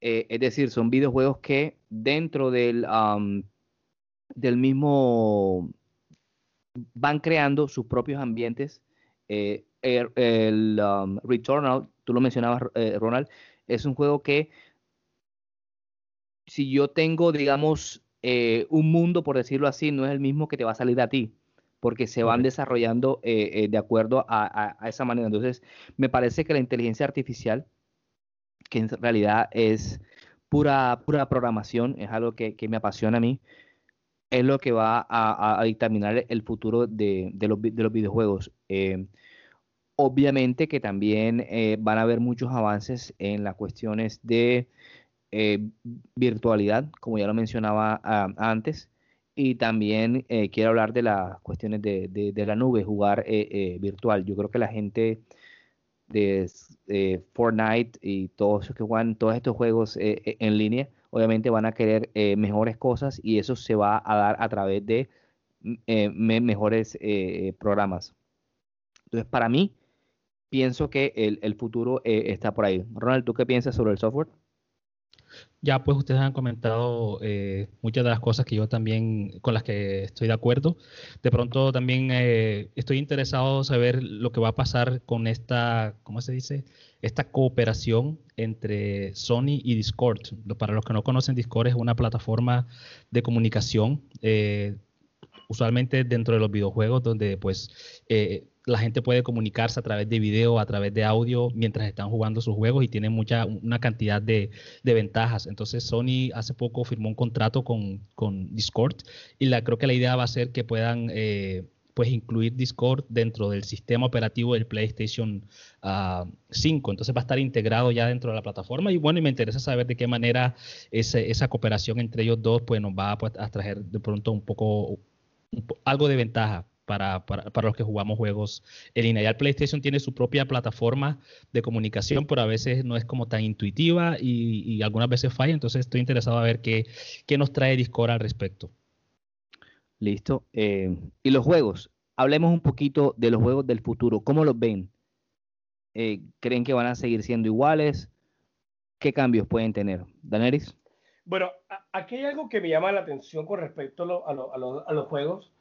B: eh, es decir, son videojuegos que dentro del, del mismo van creando sus propios ambientes. el, el Returnal, tú lo mencionabas, Ronald, es un juego que si yo tengo, digamos, eh, un mundo, por decirlo así, no es el mismo que te va a salir a ti, porque se van desarrollando eh, eh, de acuerdo a, esa manera. Entonces, me parece que la inteligencia artificial, que en realidad es pura, pura programación, es algo que, me apasiona a mí, es lo que va a, dictaminar el futuro de, los, de los, videojuegos. obviamente que también van a haber muchos avances en las cuestiones de eh, virtualidad, como ya lo mencionaba ah, antes, Y también eh, quiero hablar de las cuestiones de, de, la nube, jugar eh, eh, virtual. Yo creo que la gente de Fortnite y todos los que juegan todos estos juegos en línea, obviamente van a querer mejores cosas y eso se va a dar a través de mejores programas. Entonces, para mí, pienso que el, el futuro está por ahí. Ronald, ¿tú qué piensas sobre el software?
C: Ya pues ustedes han comentado eh, muchas de las cosas que yo también con las que estoy de acuerdo. De pronto también eh, estoy interesado en saber lo que va a pasar con esta, ¿cómo se dice? Esta cooperación entre Sony y Discord. Para los que no conocen, Discord es una plataforma de comunicación. Eh, usualmente dentro de los videojuegos donde pues la gente puede comunicarse a través de video, a través de audio mientras están jugando sus juegos y tiene mucha, una cantidad de, ventajas. Entonces Sony hace poco firmó un contrato con, Discord y la, creo que la idea va a ser que puedan eh, pues incluir Discord dentro del sistema operativo del PlayStation 5. Ah, Entonces va a estar integrado ya dentro de la plataforma y bueno, me interesa saber de qué manera esa cooperación entre ellos dos pues nos va pues, a traer de pronto un poco algo de ventaja para, para, para, los que jugamos juegos en línea. Ya el PlayStation tiene su propia plataforma de comunicación, pero a veces no es como tan intuitiva y, algunas veces falla. Entonces estoy interesado a ver qué, qué nos trae Discord al respecto.
B: Listo. Eh, y los juegos. Hablemos un poquito de los juegos del futuro. ¿Cómo los ven? Eh, ¿Creen que van a seguir siendo iguales? ¿Qué cambios pueden tener? Daneris.
A: Bueno, aquí hay algo que me llama la atención con respecto a, a los juegos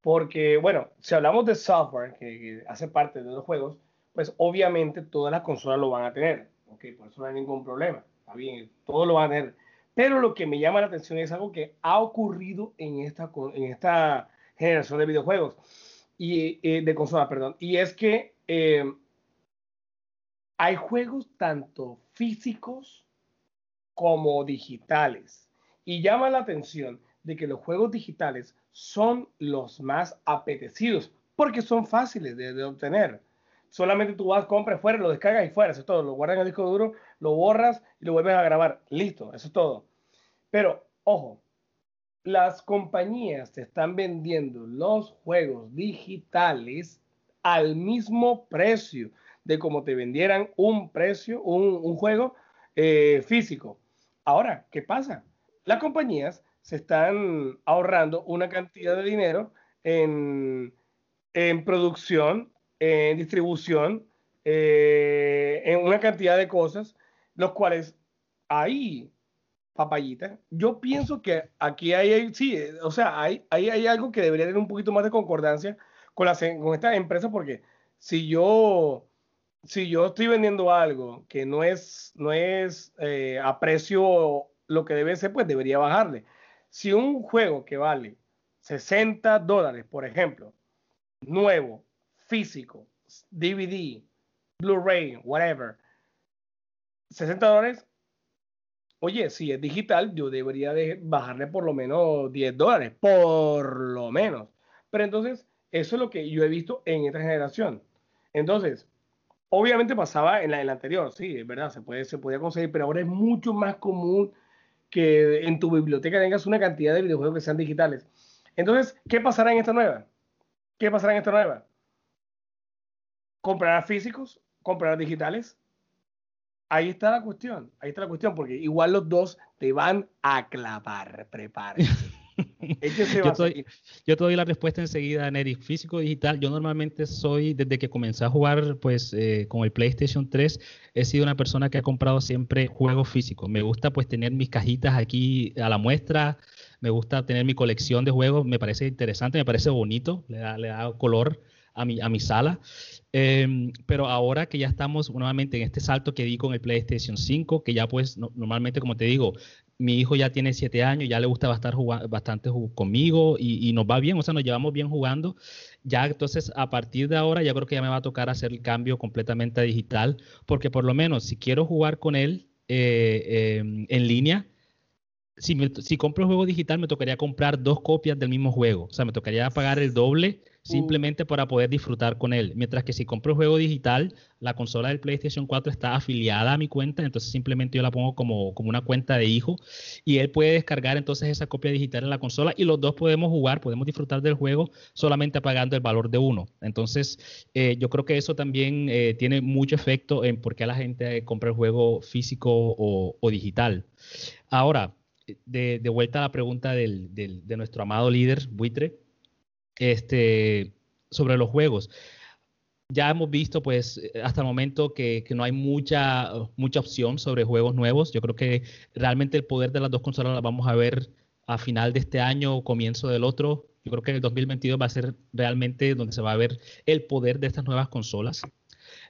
A: porque, bueno, si hablamos de software que, hace parte de los juegos, pues obviamente todas las consolas lo van a tener. Ok, por eso no hay ningún problema. Está bien, todo lo van a tener. Pero lo que me llama la atención es algo que ha ocurrido en esta, en esta generación de videojuegos y eh, de consolas, perdón. Y es que eh, hay juegos tanto físicos como digitales. Y llama la atención de que los juegos digitales son los más apetecidos porque son fáciles de, obtener. Solamente tú vas, compras fuera, lo descargas y fuera, eso es todo. Lo guardas en el disco duro, lo borras y lo vuelves a grabar. Listo, eso es todo. Pero, ojo, las compañías te están vendiendo los juegos digitales al mismo precio de como te vendieran un precio, un, juego eh, físico. Ahora, ¿qué pasa? Las compañías se están ahorrando una cantidad de dinero en, producción, en distribución, eh, en una cantidad de cosas, los cuales ahí, papayita, yo pienso que aquí hay, sí, o sea, hay, hay algo que debería tener un poquito más de concordancia con, las, con esta empresa, porque si yo, si yo estoy vendiendo algo que no es, no es eh, a precio lo que debe ser, pues debería bajarle si un juego que vale 60 dólares, por ejemplo, nuevo, físico, DVD, Blu-ray, whatever, 60 dólares, oye, si es digital, yo debería de bajarle por lo menos 10 dólares, por lo menos. Pero entonces, eso es lo que yo he visto en esta generación. Entonces, obviamente pasaba en la, en la anterior, sí, es verdad, se, puede, se podía conseguir, pero ahora es mucho más común que en tu biblioteca tengas una cantidad de videojuegos que sean digitales. Entonces, ¿qué pasará en esta nueva? ¿Qué pasará en esta nueva? ¿Comprarás físicos? ¿Comprarás digitales? Ahí está la cuestión, ahí está la cuestión, porque igual los dos te van a clavar, prepárate.
C: yo, te doy, la respuesta enseguida, Neri. Físico digital, yo normalmente soy, desde que comencé a jugar pues eh, con el PlayStation 3, he sido una persona que ha comprado siempre juegos físicos. Me gusta pues tener mis cajitas aquí a la muestra, me gusta tener mi colección de juegos, me parece interesante, me parece bonito, le da, le da color a mi, a mi sala. Em, pero ahora que ya estamos nuevamente en este salto que di con el PlayStation 5, que ya pues normalmente, como te digo, mi hijo ya tiene siete años, ya le gusta jugando, bastante conmigo y, nos va bien, o sea, nos llevamos bien jugando. Ya entonces, a partir de ahora, ya creo que ya me va a tocar hacer el cambio completamente digital, porque por lo menos si quiero jugar con él eh, em, en línea, si, si compro el juego digital, me tocaría comprar dos copias del mismo juego. O sea, me tocaría pagar el doble simplemente para poder disfrutar con él. Mientras que si compro el juego digital, la consola del PlayStation 4 está afiliada a mi cuenta, entonces simplemente yo la pongo como, como una cuenta de hijo y él puede descargar entonces esa copia digital en la consola y los dos podemos jugar, podemos disfrutar del juego solamente pagando el valor de uno. Entonces, eh, yo creo que eso también eh, tiene mucho efecto en por qué la gente compra el juego físico o, digital. Ahora, de, vuelta a la pregunta de nuestro amado líder, Buitre este, sobre los juegos. Ya hemos visto, pues, hasta el momento que, no hay mucha, mucha opción sobre juegos nuevos. Yo creo que realmente el poder de las dos consolas las vamos a ver a final de este año o comienzo del otro. Yo creo que el 2022 va a ser realmente donde se va a ver el poder de estas nuevas consolas.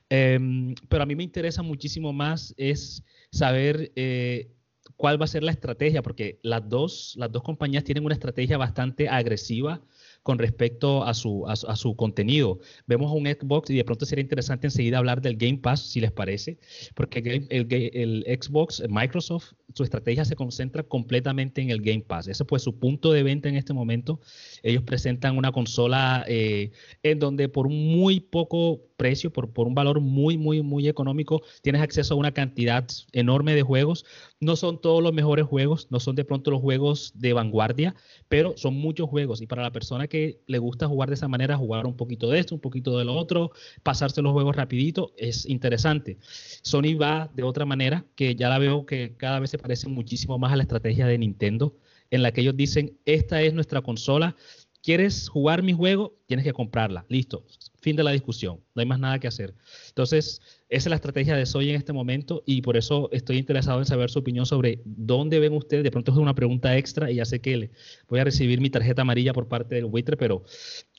C: Em, pero a mí me interesa muchísimo más es saber eh, cuál va a ser la estrategia, porque las dos, las dos compañías tienen una estrategia bastante agresiva con respecto a su, a, su contenido. Vemos un Xbox y de pronto sería interesante enseguida hablar del Game Pass, si les parece, porque el, Xbox, Microsoft, su estrategia se concentra completamente en el Game Pass. Ese fue su punto de venta en este momento. Ellos presentan una consola eh, en donde por muy poco precio, por, por un valor muy, muy, muy económico, tienes acceso a una cantidad enorme de juegos. No son todos los mejores juegos, no son de pronto los juegos de vanguardia, pero son muchos juegos. Y para la persona que le gusta jugar de esa manera, jugar un poquito de esto, un poquito de lo otro, pasarse los juegos rapidito, es interesante. Sony va de otra manera, que ya la veo que cada vez se parece muchísimo más a la estrategia de Nintendo, en la que ellos dicen, esta es nuestra consola ¿Quieres jugar mi juego? Tienes que comprarla. Listo. Fin de la discusión. No hay más nada que hacer. Entonces, esa es la estrategia de Soy en este momento y por eso estoy interesado en saber su opinión sobre dónde ven ustedes. De pronto es una pregunta extra y ya sé que le voy a recibir mi tarjeta amarilla por parte del buitre, pero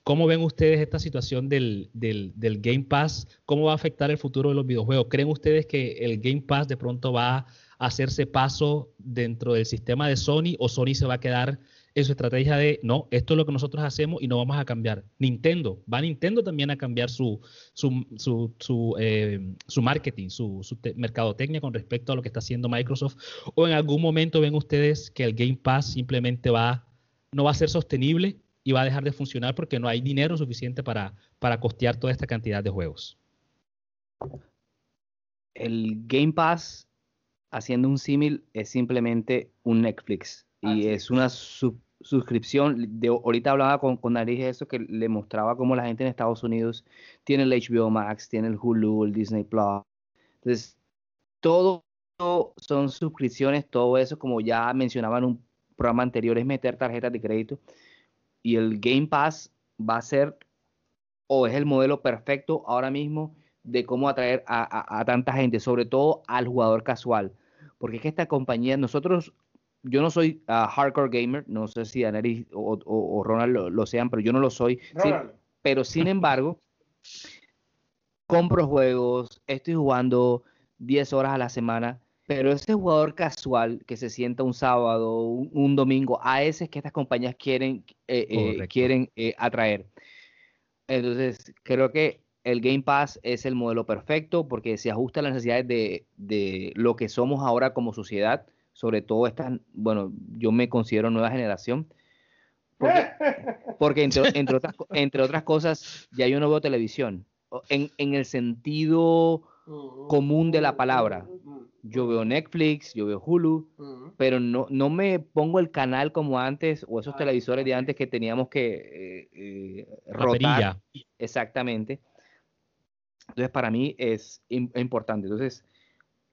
C: ¿cómo ven ustedes esta situación del, del, del Game Pass? ¿Cómo va a afectar el futuro de los videojuegos? ¿Creen ustedes que el Game Pass de pronto va a hacerse paso dentro del sistema de Sony o Sony se va a quedar en su estrategia de, no, esto es lo que nosotros hacemos y no vamos a cambiar. Nintendo, va Nintendo también a cambiar su, su, su, su, eh, su marketing, su, su mercadotecnia con respecto a lo que está haciendo Microsoft. O en algún momento ven ustedes que el Game Pass simplemente va, no va a ser sostenible y va a dejar de funcionar porque no hay dinero suficiente para, para costear toda esta cantidad de juegos.
B: El Game Pass, haciendo un símil, es simplemente un Netflix y es una sub suscripción. De, ahorita hablaba con, con Nariz eso que le mostraba cómo la gente en Estados Unidos tiene el HBO Max, tiene el Hulu, el Disney Plus. Entonces, todo son suscripciones, todo eso, como ya mencionaba en un programa anterior, es meter tarjetas de crédito. Y el Game Pass va a ser, o es el modelo perfecto ahora mismo de cómo atraer a, a tanta gente, sobre todo al jugador casual. Porque es que esta compañía, nosotros yo no soy uh, hardcore gamer, no sé si Aneri o, Ronald lo, sean, pero yo no lo soy. pero sin embargo, compro juegos, estoy jugando 10 horas a la semana, pero ese jugador casual que se sienta un sábado, un, domingo, a ese es que estas compañías quieren, eh, eh, quieren eh, atraer. Entonces, creo que el Game Pass es el modelo perfecto porque se ajusta a las necesidades de, de lo que somos ahora como sociedad sobre todo esta, bueno, yo me considero nueva generación, porque, entre, otras, entre otras cosas, ya yo no veo televisión, en, el sentido común de la palabra. Yo veo Netflix, yo veo Hulu, pero no, no me pongo el canal como antes o esos televisores de antes que teníamos que eh, eh rotar. Exactamente. Entonces, para mí es importante. Entonces,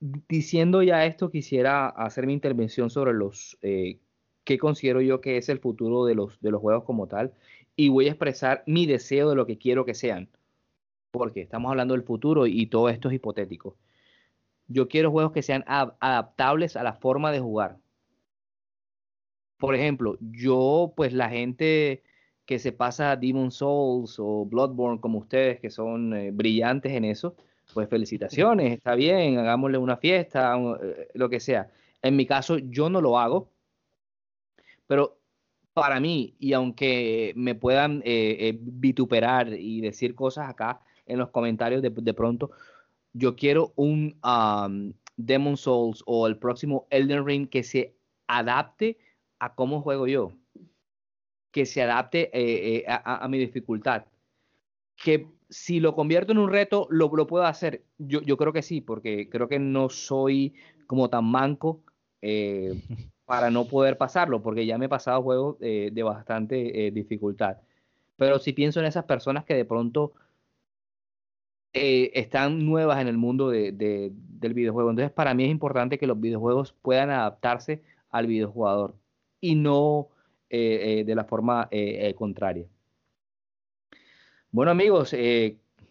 B: diciendo ya esto, quisiera hacer mi intervención sobre los eh, qué considero yo que es el futuro de los, de los juegos como tal y voy a expresar mi deseo de lo que quiero que sean, porque estamos hablando del futuro y todo esto es hipotético. Yo quiero juegos que sean adaptables a la forma de jugar. Por ejemplo, yo, pues la gente que se pasa Demon Souls o Bloodborne como ustedes, que son eh, brillantes en eso, pues felicitaciones, está bien, hagámosle una fiesta, eh, lo que sea. En mi caso, yo no lo hago, pero para mí, y aunque me puedan eh, eh, vituperar y decir cosas acá en los comentarios de, pronto, yo quiero un um, Demon Souls o el próximo Elden Ring que se adapte a cómo juego yo, que se adapte a mi dificultad que si lo convierto en un reto, lo, lo puedo hacer. Yo, yo creo que sí, porque creo que no soy como tan manco eh, para no poder pasarlo, porque ya me he pasado juegos eh, de bastante eh, dificultad. Pero si pienso en esas personas que de pronto están nuevas en el mundo de, del videojuego, entonces para mí es importante que los videojuegos puedan adaptarse al videojugador y no de la forma contraria. Bueno amigos,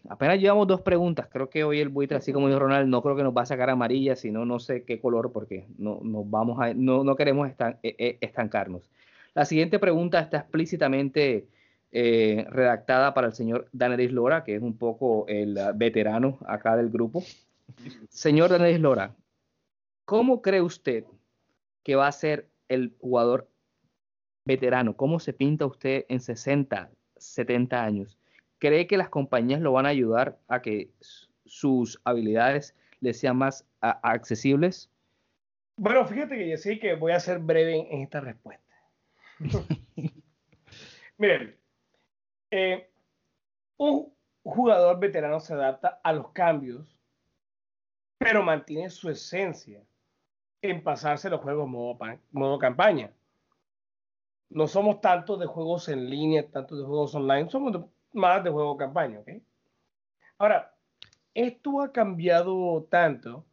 B: apenas llevamos dos preguntas. Creo que hoy el buitre, así como dijo Ronald, no creo que nos va a sacar amarilla, sino no sé qué color, porque no, nos vamos a, no, no queremos e, e, estancarnos. La siguiente pregunta está explícitamente eh, redactada para el señor Danelis Lora, que es un poco el veterano acá del grupo. Señor Danelis Lora, ¿cómo cree usted que va a ser el jugador veterano? ¿Cómo se pinta usted en 60, 70 años? ¿Cree que las compañías lo van a ayudar a que sus habilidades les sean más accesibles?
A: Bueno, fíjate que yo sí que voy a ser breve en, esta respuesta. Miren, eh, un jugador veterano se adapta a los cambios, pero mantiene su esencia en pasarse los juegos modo, modo campaña. No somos tanto de juegos en línea, tanto de juegos online, somos de más de juego campaña, ¿ok? Ahora, esto ha cambiado tanto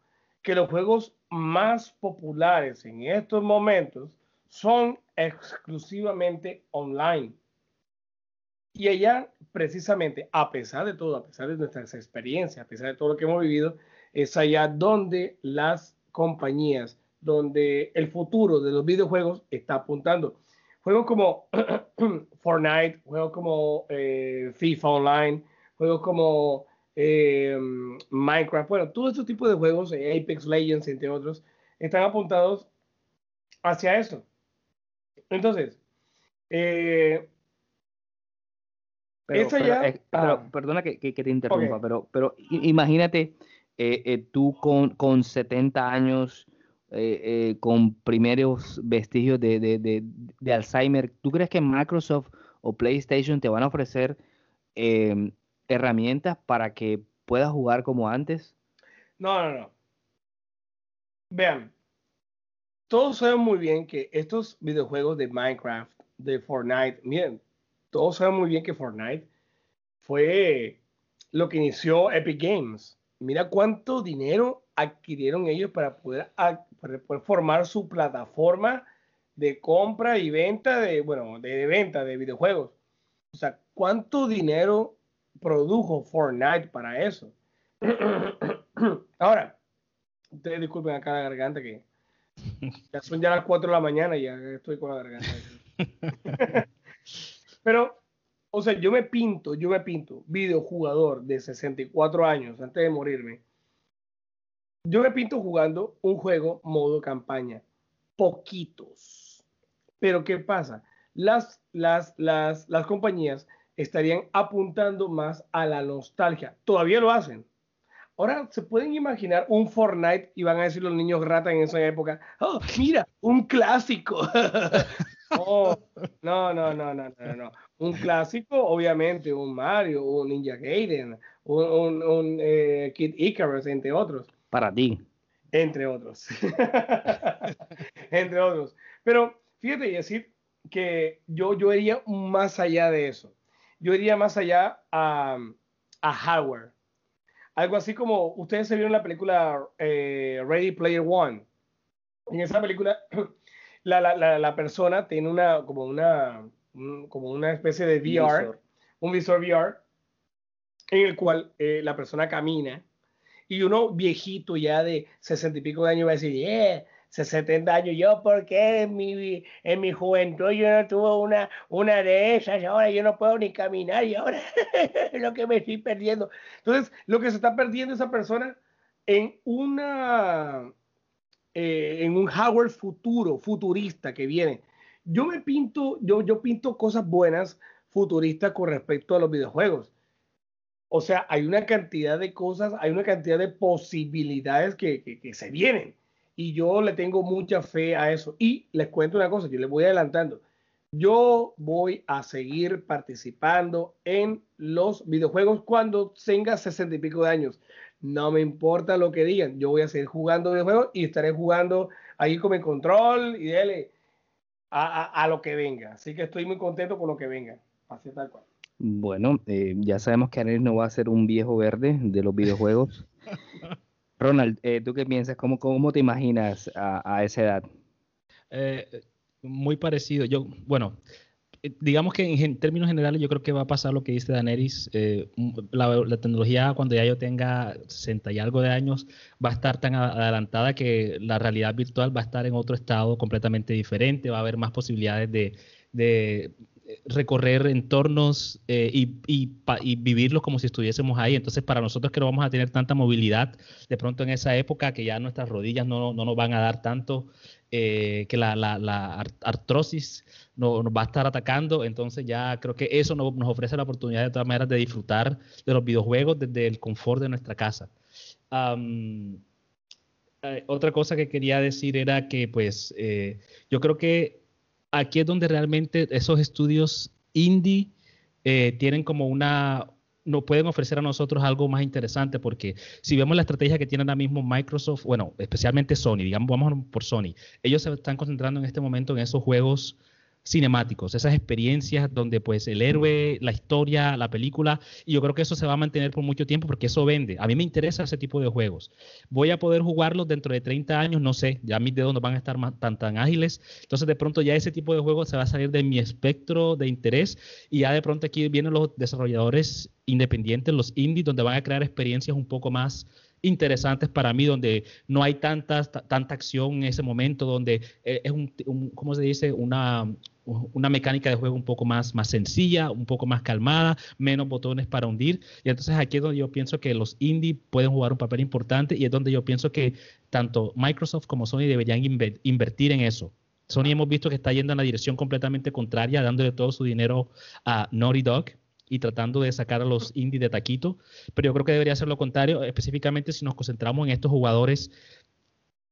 A: que los juegos más populares en estos momentos son exclusivamente online. Y allá, precisamente, a pesar de todo, a pesar de nuestras experiencias, a pesar de todo lo que hemos vivido, es allá donde las compañías, donde el futuro de los videojuegos está apuntando. Juegos como Fortnite, juegos como eh, FIFA Online, juegos como eh, Minecraft, bueno, todo este tipo de juegos, eh, Apex Legends, entre otros, están apuntados hacia eso. Entonces,
B: pero, perdona que, te interrumpa, pero, pero imagínate tú con, con 70 años eh, eh, con primeros vestigios de, Alzheimer, ¿tú crees que Microsoft o PlayStation te van a ofrecer em, herramientas para que puedas jugar como antes?
A: No, no, no. Vean, todos saben muy bien que estos videojuegos de Minecraft, de Fortnite, miren, todos saben muy bien que Fortnite fue lo que inició Epic Games. Mira cuánto dinero adquirieron ellos para poder, formar su plataforma de compra y venta de, bueno, de venta de videojuegos. O sea, ¿cuánto dinero produjo Fortnite para eso? Ahora, ustedes disculpen acá la garganta que ya son ya las 4 de la mañana y ya estoy con la garganta. Pero, o sea, yo me pinto, yo me pinto, videojugador de 64 años antes de morirme yo me pinto jugando un juego modo campaña. Poquitos. Pero ¿qué pasa? Las, las, las, las compañías estarían apuntando más a la nostalgia. Todavía lo hacen. Ahora, ¿se pueden imaginar un Fortnite y van a decir los niños rata en esa época? Oh, mira, un clásico. oh, no, no, no, no, no, no. Un clásico, obviamente, un Mario, un Ninja Gaiden, un, un, un eh, Kid Icarus, entre otros
B: para ti.
A: Entre otros. Entre otros. Pero fíjate, decir que yo, yo iría más allá de eso. Yo iría más allá a, a hardware. Algo así como ustedes se vieron la película eh, Ready Player One. En esa película, la, la, la, persona tiene una como una como una especie de VR, un visor VR, en el cual eh, la persona camina y uno viejito ya de sesenta y pico de años va a decir, yeah, 70 años, yo porque en mi, en mi juventud yo no tuve una, una de esas, ahora yo no puedo ni caminar y ahora es lo que me estoy perdiendo. Entonces, lo que se está perdiendo esa persona en una eh, en un hardware futuro, futurista que viene. Yo me pinto, yo, yo pinto cosas buenas futuristas con respecto a los videojuegos. O sea, hay una cantidad de cosas, hay una cantidad de posibilidades que, se vienen. Y yo le tengo mucha fe a eso. Y les cuento una cosa, yo les voy adelantando. yo voy a seguir participando en los videojuegos cuando tenga sesenta y pico de años. No me importa lo que digan, yo voy a seguir jugando videojuegos y estaré jugando ahí con mi control y dele a, lo que venga. Así que estoy muy contento con lo que venga. Así tal cual.
B: Bueno, eh, ya sabemos que Anel no va a ser un viejo verde de los videojuegos. Ronald, eh, ¿tú qué piensas? ¿Cómo, cómo te imaginas a, esa edad?
C: Eh, muy parecido. Yo, bueno, eh, digamos que en, términos generales yo creo que va a pasar lo que dice Daneris. Eh, la, tecnología cuando ya yo tenga 60 y algo de años va a estar tan adelantada que la realidad virtual va a estar en otro estado completamente diferente, va a haber más posibilidades de, de recorrer entornos eh, y, y, vivirlos como si estuviésemos ahí. Entonces, para nosotros que no vamos a tener tanta movilidad, de pronto en esa época que ya nuestras rodillas no, no nos van a dar tanto, eh, que la, la, artrosis no, nos va a estar atacando, entonces ya creo que eso nos, nos, ofrece la oportunidad de todas maneras de disfrutar de los videojuegos desde el confort de nuestra casa. Eh, otra cosa que quería decir era que pues yo creo que aquí es donde realmente esos estudios indie eh, tienen como una, nos pueden ofrecer a nosotros algo más interesante porque si vemos la estrategia que tiene ahora mismo Microsoft, bueno, especialmente Sony, digamos, vamos por Sony, ellos se están concentrando en este momento en esos juegos cinemáticos, esas experiencias donde pues el héroe, la historia, la película, y yo creo que eso se va a mantener por mucho tiempo porque eso vende. A mí me interesa ese tipo de juegos. Voy a poder jugarlos dentro de 30 años, no sé, ya mis dedos no van a estar tan, tan ágiles, entonces de pronto ya ese tipo de juegos se va a salir de mi espectro de interés y ya de pronto aquí vienen los desarrolladores independientes, los indies, donde van a crear experiencias un poco más interesantes para mí, donde no hay tanta, tanta acción en ese momento, donde eh, es un, un ¿cómo se dice? Una, una mecánica de juego un poco más, más sencilla, un poco más calmada, menos botones para hundir. Y entonces aquí es donde yo pienso que los indie pueden jugar un papel importante y es donde yo pienso que tanto Microsoft como Sony deberían invertir en eso. Sony hemos visto que está yendo en la dirección completamente contraria, dándole todo su dinero a Naughty Dog, y tratando de sacar a los indie de taquito, pero yo creo que debería ser lo contrario, específicamente si nos concentramos en estos jugadores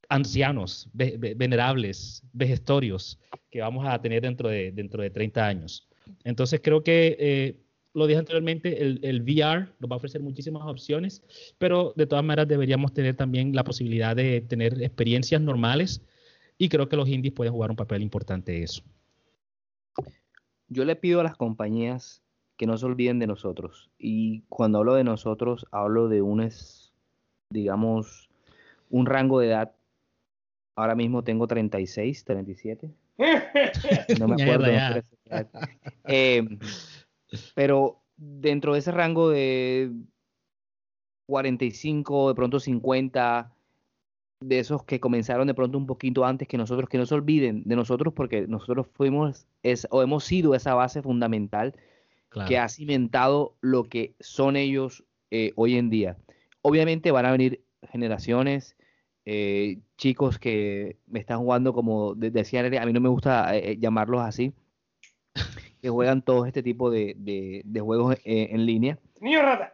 C: ancianos, venerables, vejestorios que vamos a tener dentro de, dentro de 30 años. Entonces creo que, eh, lo dije anteriormente, el, el, VR nos va a ofrecer muchísimas opciones, pero de todas maneras deberíamos tener también la posibilidad de tener experiencias normales y creo que los indies pueden jugar un papel importante en eso.
B: Yo le pido a las compañías que no se olviden de nosotros. Y cuando hablo de nosotros, hablo de un, digamos, un rango de edad. Ahora mismo tengo 36, 37. No me acuerdo. Em, pero dentro de ese rango de 45, de pronto 50, de esos que comenzaron de pronto un poquito antes que nosotros, que no se olviden de nosotros porque nosotros fuimos es, o hemos sido esa base fundamental que ha cimentado lo que son ellos eh, hoy en día. Obviamente van a venir generaciones, eh, chicos que me están jugando como decía, a mí no me gusta eh, llamarlos así, que juegan todo este tipo de, de, juegos en línea.
A: Niño rata.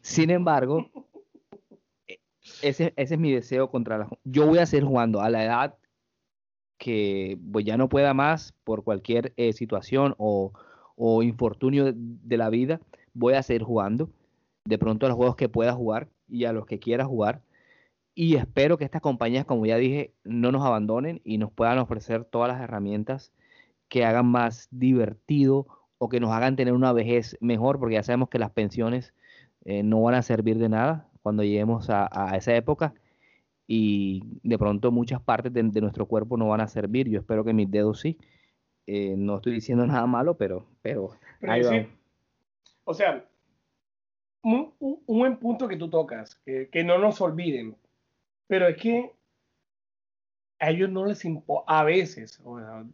B: Sin embargo, ese, ese, es mi deseo contra la... Yo voy a seguir jugando a la edad que pues, ya no pueda más por cualquier situación o, o infortunio de, la vida, voy a seguir jugando. De pronto a los juegos que pueda jugar y a los que quiera jugar. Y espero que estas compañías, como ya dije, no nos abandonen y nos puedan ofrecer todas las herramientas que hagan más divertido o que nos hagan tener una vejez mejor, porque ya sabemos que las pensiones eh, no van a servir de nada cuando lleguemos a, esa época y de pronto muchas partes de, de, nuestro cuerpo no van a servir. Yo espero que mis dedos sí. Eh, no estoy diciendo nada malo, pero, pero,
A: O sea, un, buen punto que tú tocas, que, no nos olviden, pero es que a ellos no les importa, a veces,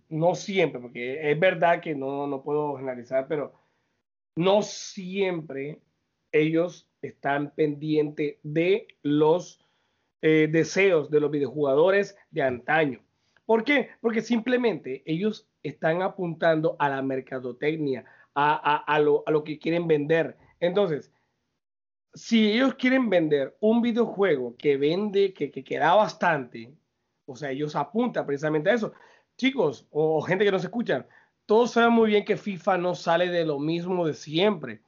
A: no siempre, porque es verdad que no, no puedo generalizar, pero no siempre ellos están pendientes de los eh, deseos de los videojugadores de antaño. ¿Por qué? Porque simplemente ellos están apuntando a la mercadotecnia, a, lo, que quieren vender. Entonces, si ellos quieren vender un videojuego que vende, que, que, da bastante, o sea, ellos apuntan precisamente a eso. chicos o gente que nos escucha, todos saben muy bien que FIFA no sale de lo mismo de siempre.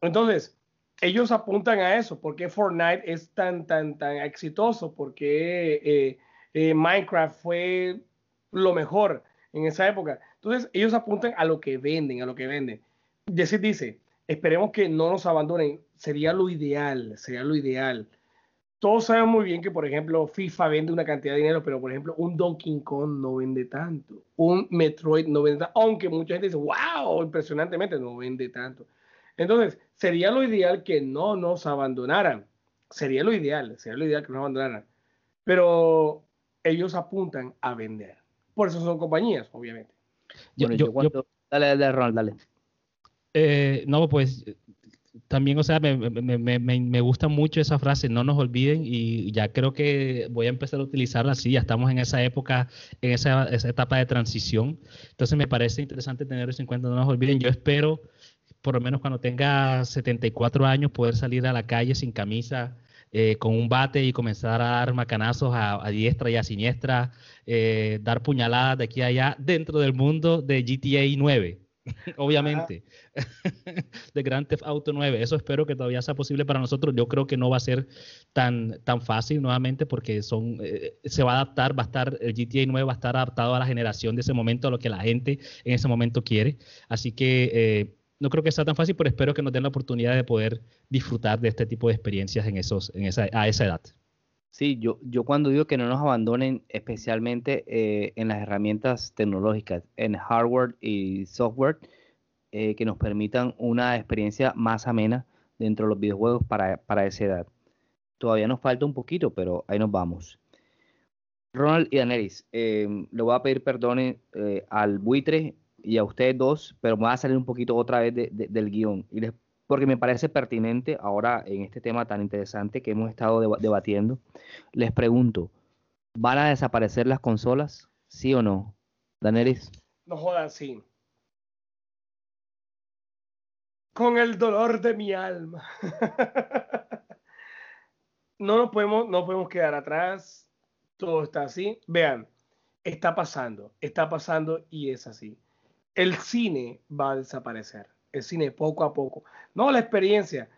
A: Entonces, ellos apuntan a eso, porque Fortnite es tan, tan, tan exitoso, porque eh, eh, Minecraft fue lo mejor en esa época. Entonces, ellos apuntan a lo que venden, a lo que venden. Jesse dice, esperemos que no nos abandonen, sería lo ideal, sería lo ideal. Todos saben muy bien que, por ejemplo, FIFA vende una cantidad de dinero, pero, por ejemplo, un Donkey Kong no vende tanto, un Metroid no vende tanto, aunque mucha gente dice, wow, impresionantemente no vende tanto. Entonces, sería lo ideal que no nos abandonaran. Sería lo ideal, sería lo ideal que nos abandonaran. Pero ellos apuntan a vender. Por eso son compañías, obviamente.
B: dale, dale, Ronald, dale.
C: Eh, no, pues también, o sea, me, me, me, gusta mucho esa frase, no nos olviden, y ya creo que voy a empezar a utilizarla así, ya estamos en esa época, en esa, esa etapa de transición. Entonces me parece interesante tener eso en cuenta, no nos olviden. Yo espero por lo menos cuando tenga 74 años, poder salir a la calle sin camisa, eh, con un bate y comenzar a dar macanazos a, diestra y a siniestra, eh, dar puñaladas de aquí a allá dentro del mundo de GTA 9. Obviamente, de Grand Theft Auto 9. Eso espero que todavía sea posible para nosotros. Yo creo que no va a ser tan, tan fácil nuevamente porque son, eh, se va a adaptar, va a estar, el GTA 9 va a estar adaptado a la generación de ese momento, a lo que la gente en ese momento quiere. Así que no creo que sea tan fácil, pero espero que nos den la oportunidad de poder disfrutar de este tipo de experiencias en esos, en esa, a esa edad.
B: Sí, yo, yo cuando digo que no nos abandonen, especialmente eh, en las herramientas tecnológicas, en hardware y software, eh, que nos permitan una experiencia más amena dentro de los videojuegos para, para esa edad. Todavía nos falta un poquito, pero ahí nos vamos. Ronald y Danelis, eh, le voy a pedir perdón al buitre y a ustedes dos, pero me va a salir un poquito otra vez del guion, y porque me parece pertinente ahora en este tema tan interesante que hemos estado debatiendo. Les pregunto, ¿van a desaparecer las consolas? ¿Sí o no? Danelis.
A: No jodas, sí. Con el dolor de mi alma. no nos podemos, no podemos quedar atrás. Todo está así. Vean, está pasando, está pasando y es así el cine va a desaparecer. El cine poco a poco. No la experiencia,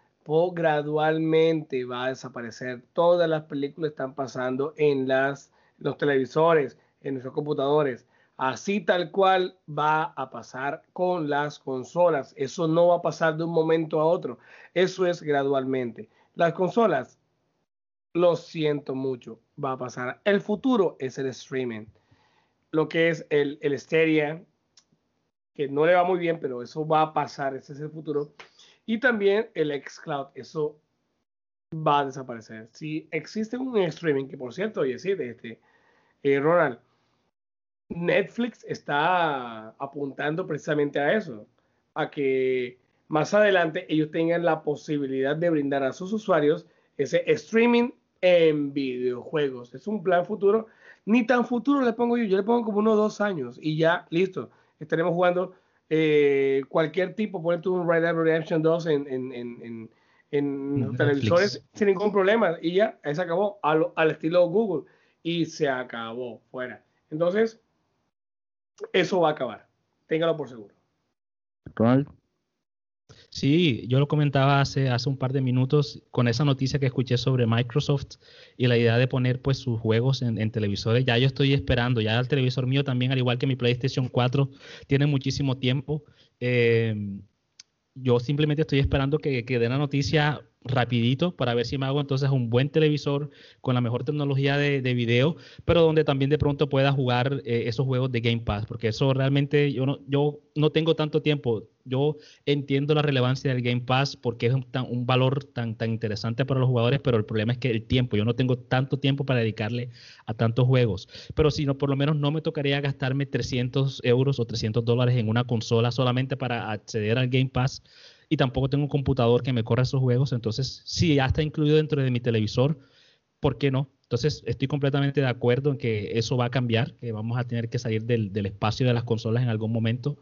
A: gradualmente va a desaparecer. Todas las películas están pasando en los televisores, en nuestros computadores. Así tal cual va a pasar con las consolas. Eso no va a pasar de un momento a otro. Eso es gradualmente. Las consolas, lo siento mucho, va a pasar. El futuro es el streaming. Lo que es el, el que no le va muy bien, pero eso va a pasar, ese es el futuro. Y también el xCloud, eso va a desaparecer. Si existe un streaming, que por cierto, oye, sí, de este, eh, Ronald, Netflix está apuntando precisamente a eso, a que más adelante ellos tengan la posibilidad de brindar a sus usuarios ese streaming en videojuegos. Es un plan futuro, ni tan futuro le pongo yo, yo le pongo como unos dos años y ya, listo estaremos jugando eh, cualquier tipo, ejemplo, un Red Dead Redemption 2 en, en, en, en televisores sin ningún problema. Y ya, se acabó, al, al estilo Google. Y se acabó, fuera. Entonces, eso va a acabar. Téngalo por seguro.
B: Ronald.
C: Sí, yo lo comentaba hace, hace un par de minutos con esa noticia que escuché sobre Microsoft y la idea de poner pues sus juegos en, televisores. Ya yo estoy esperando, ya el televisor mío también, al igual que mi PlayStation 4, tiene muchísimo tiempo. Eh, yo simplemente estoy esperando que, que den la noticia rapidito para ver si me hago entonces un buen televisor con la mejor tecnología de, de video, pero donde también de pronto pueda jugar eh, esos juegos de Game Pass, porque eso realmente yo no, yo no tengo tanto tiempo. Yo entiendo la relevancia del Game Pass porque es un, un, valor tan, tan interesante para los jugadores, pero el problema es que el tiempo, yo no tengo tanto tiempo para dedicarle a tantos juegos. Pero si no, por lo menos no me tocaría gastarme 300 euros o 300 dólares en una consola solamente para acceder al Game Pass y tampoco tengo un computador que me corra esos juegos, entonces si ya está incluido dentro de mi televisor, ¿por qué no? Entonces estoy completamente de acuerdo en que eso va a cambiar, que vamos a tener que salir del, espacio de las consolas en algún momento.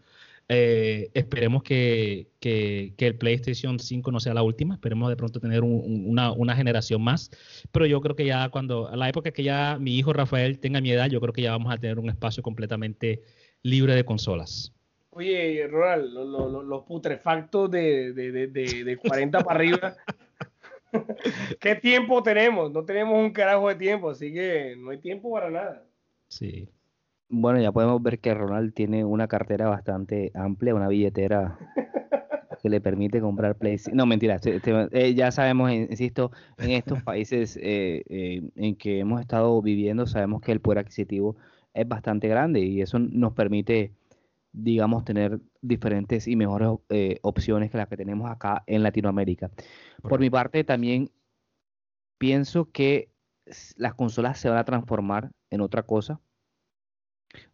C: Eh, esperemos que, que, que, el PlayStation 5 no sea la última, esperemos de pronto tener una, una, generación más, pero yo creo que ya cuando, a la época que ya mi hijo Rafael tenga mi edad, yo creo que ya vamos a tener un espacio completamente libre de consolas.
A: Oye, Ronald, los putrefactos de, de, de, de 40 para arriba. ¿Qué tiempo tenemos? No tenemos un carajo de tiempo, así que no hay tiempo para nada.
C: Sí.
B: Bueno, ya podemos ver que Ronald tiene una cartera bastante amplia, una billetera que le permite comprar PlayStation. No, mentira, eh, ya sabemos, insisto, en estos países eh, eh, en que hemos estado viviendo, sabemos que el poder adquisitivo es bastante grande y eso nos permite, digamos, tener diferentes y mejores opciones que las que tenemos acá en Latinoamérica. Por mi parte, también pienso que las consolas se van a transformar en otra cosa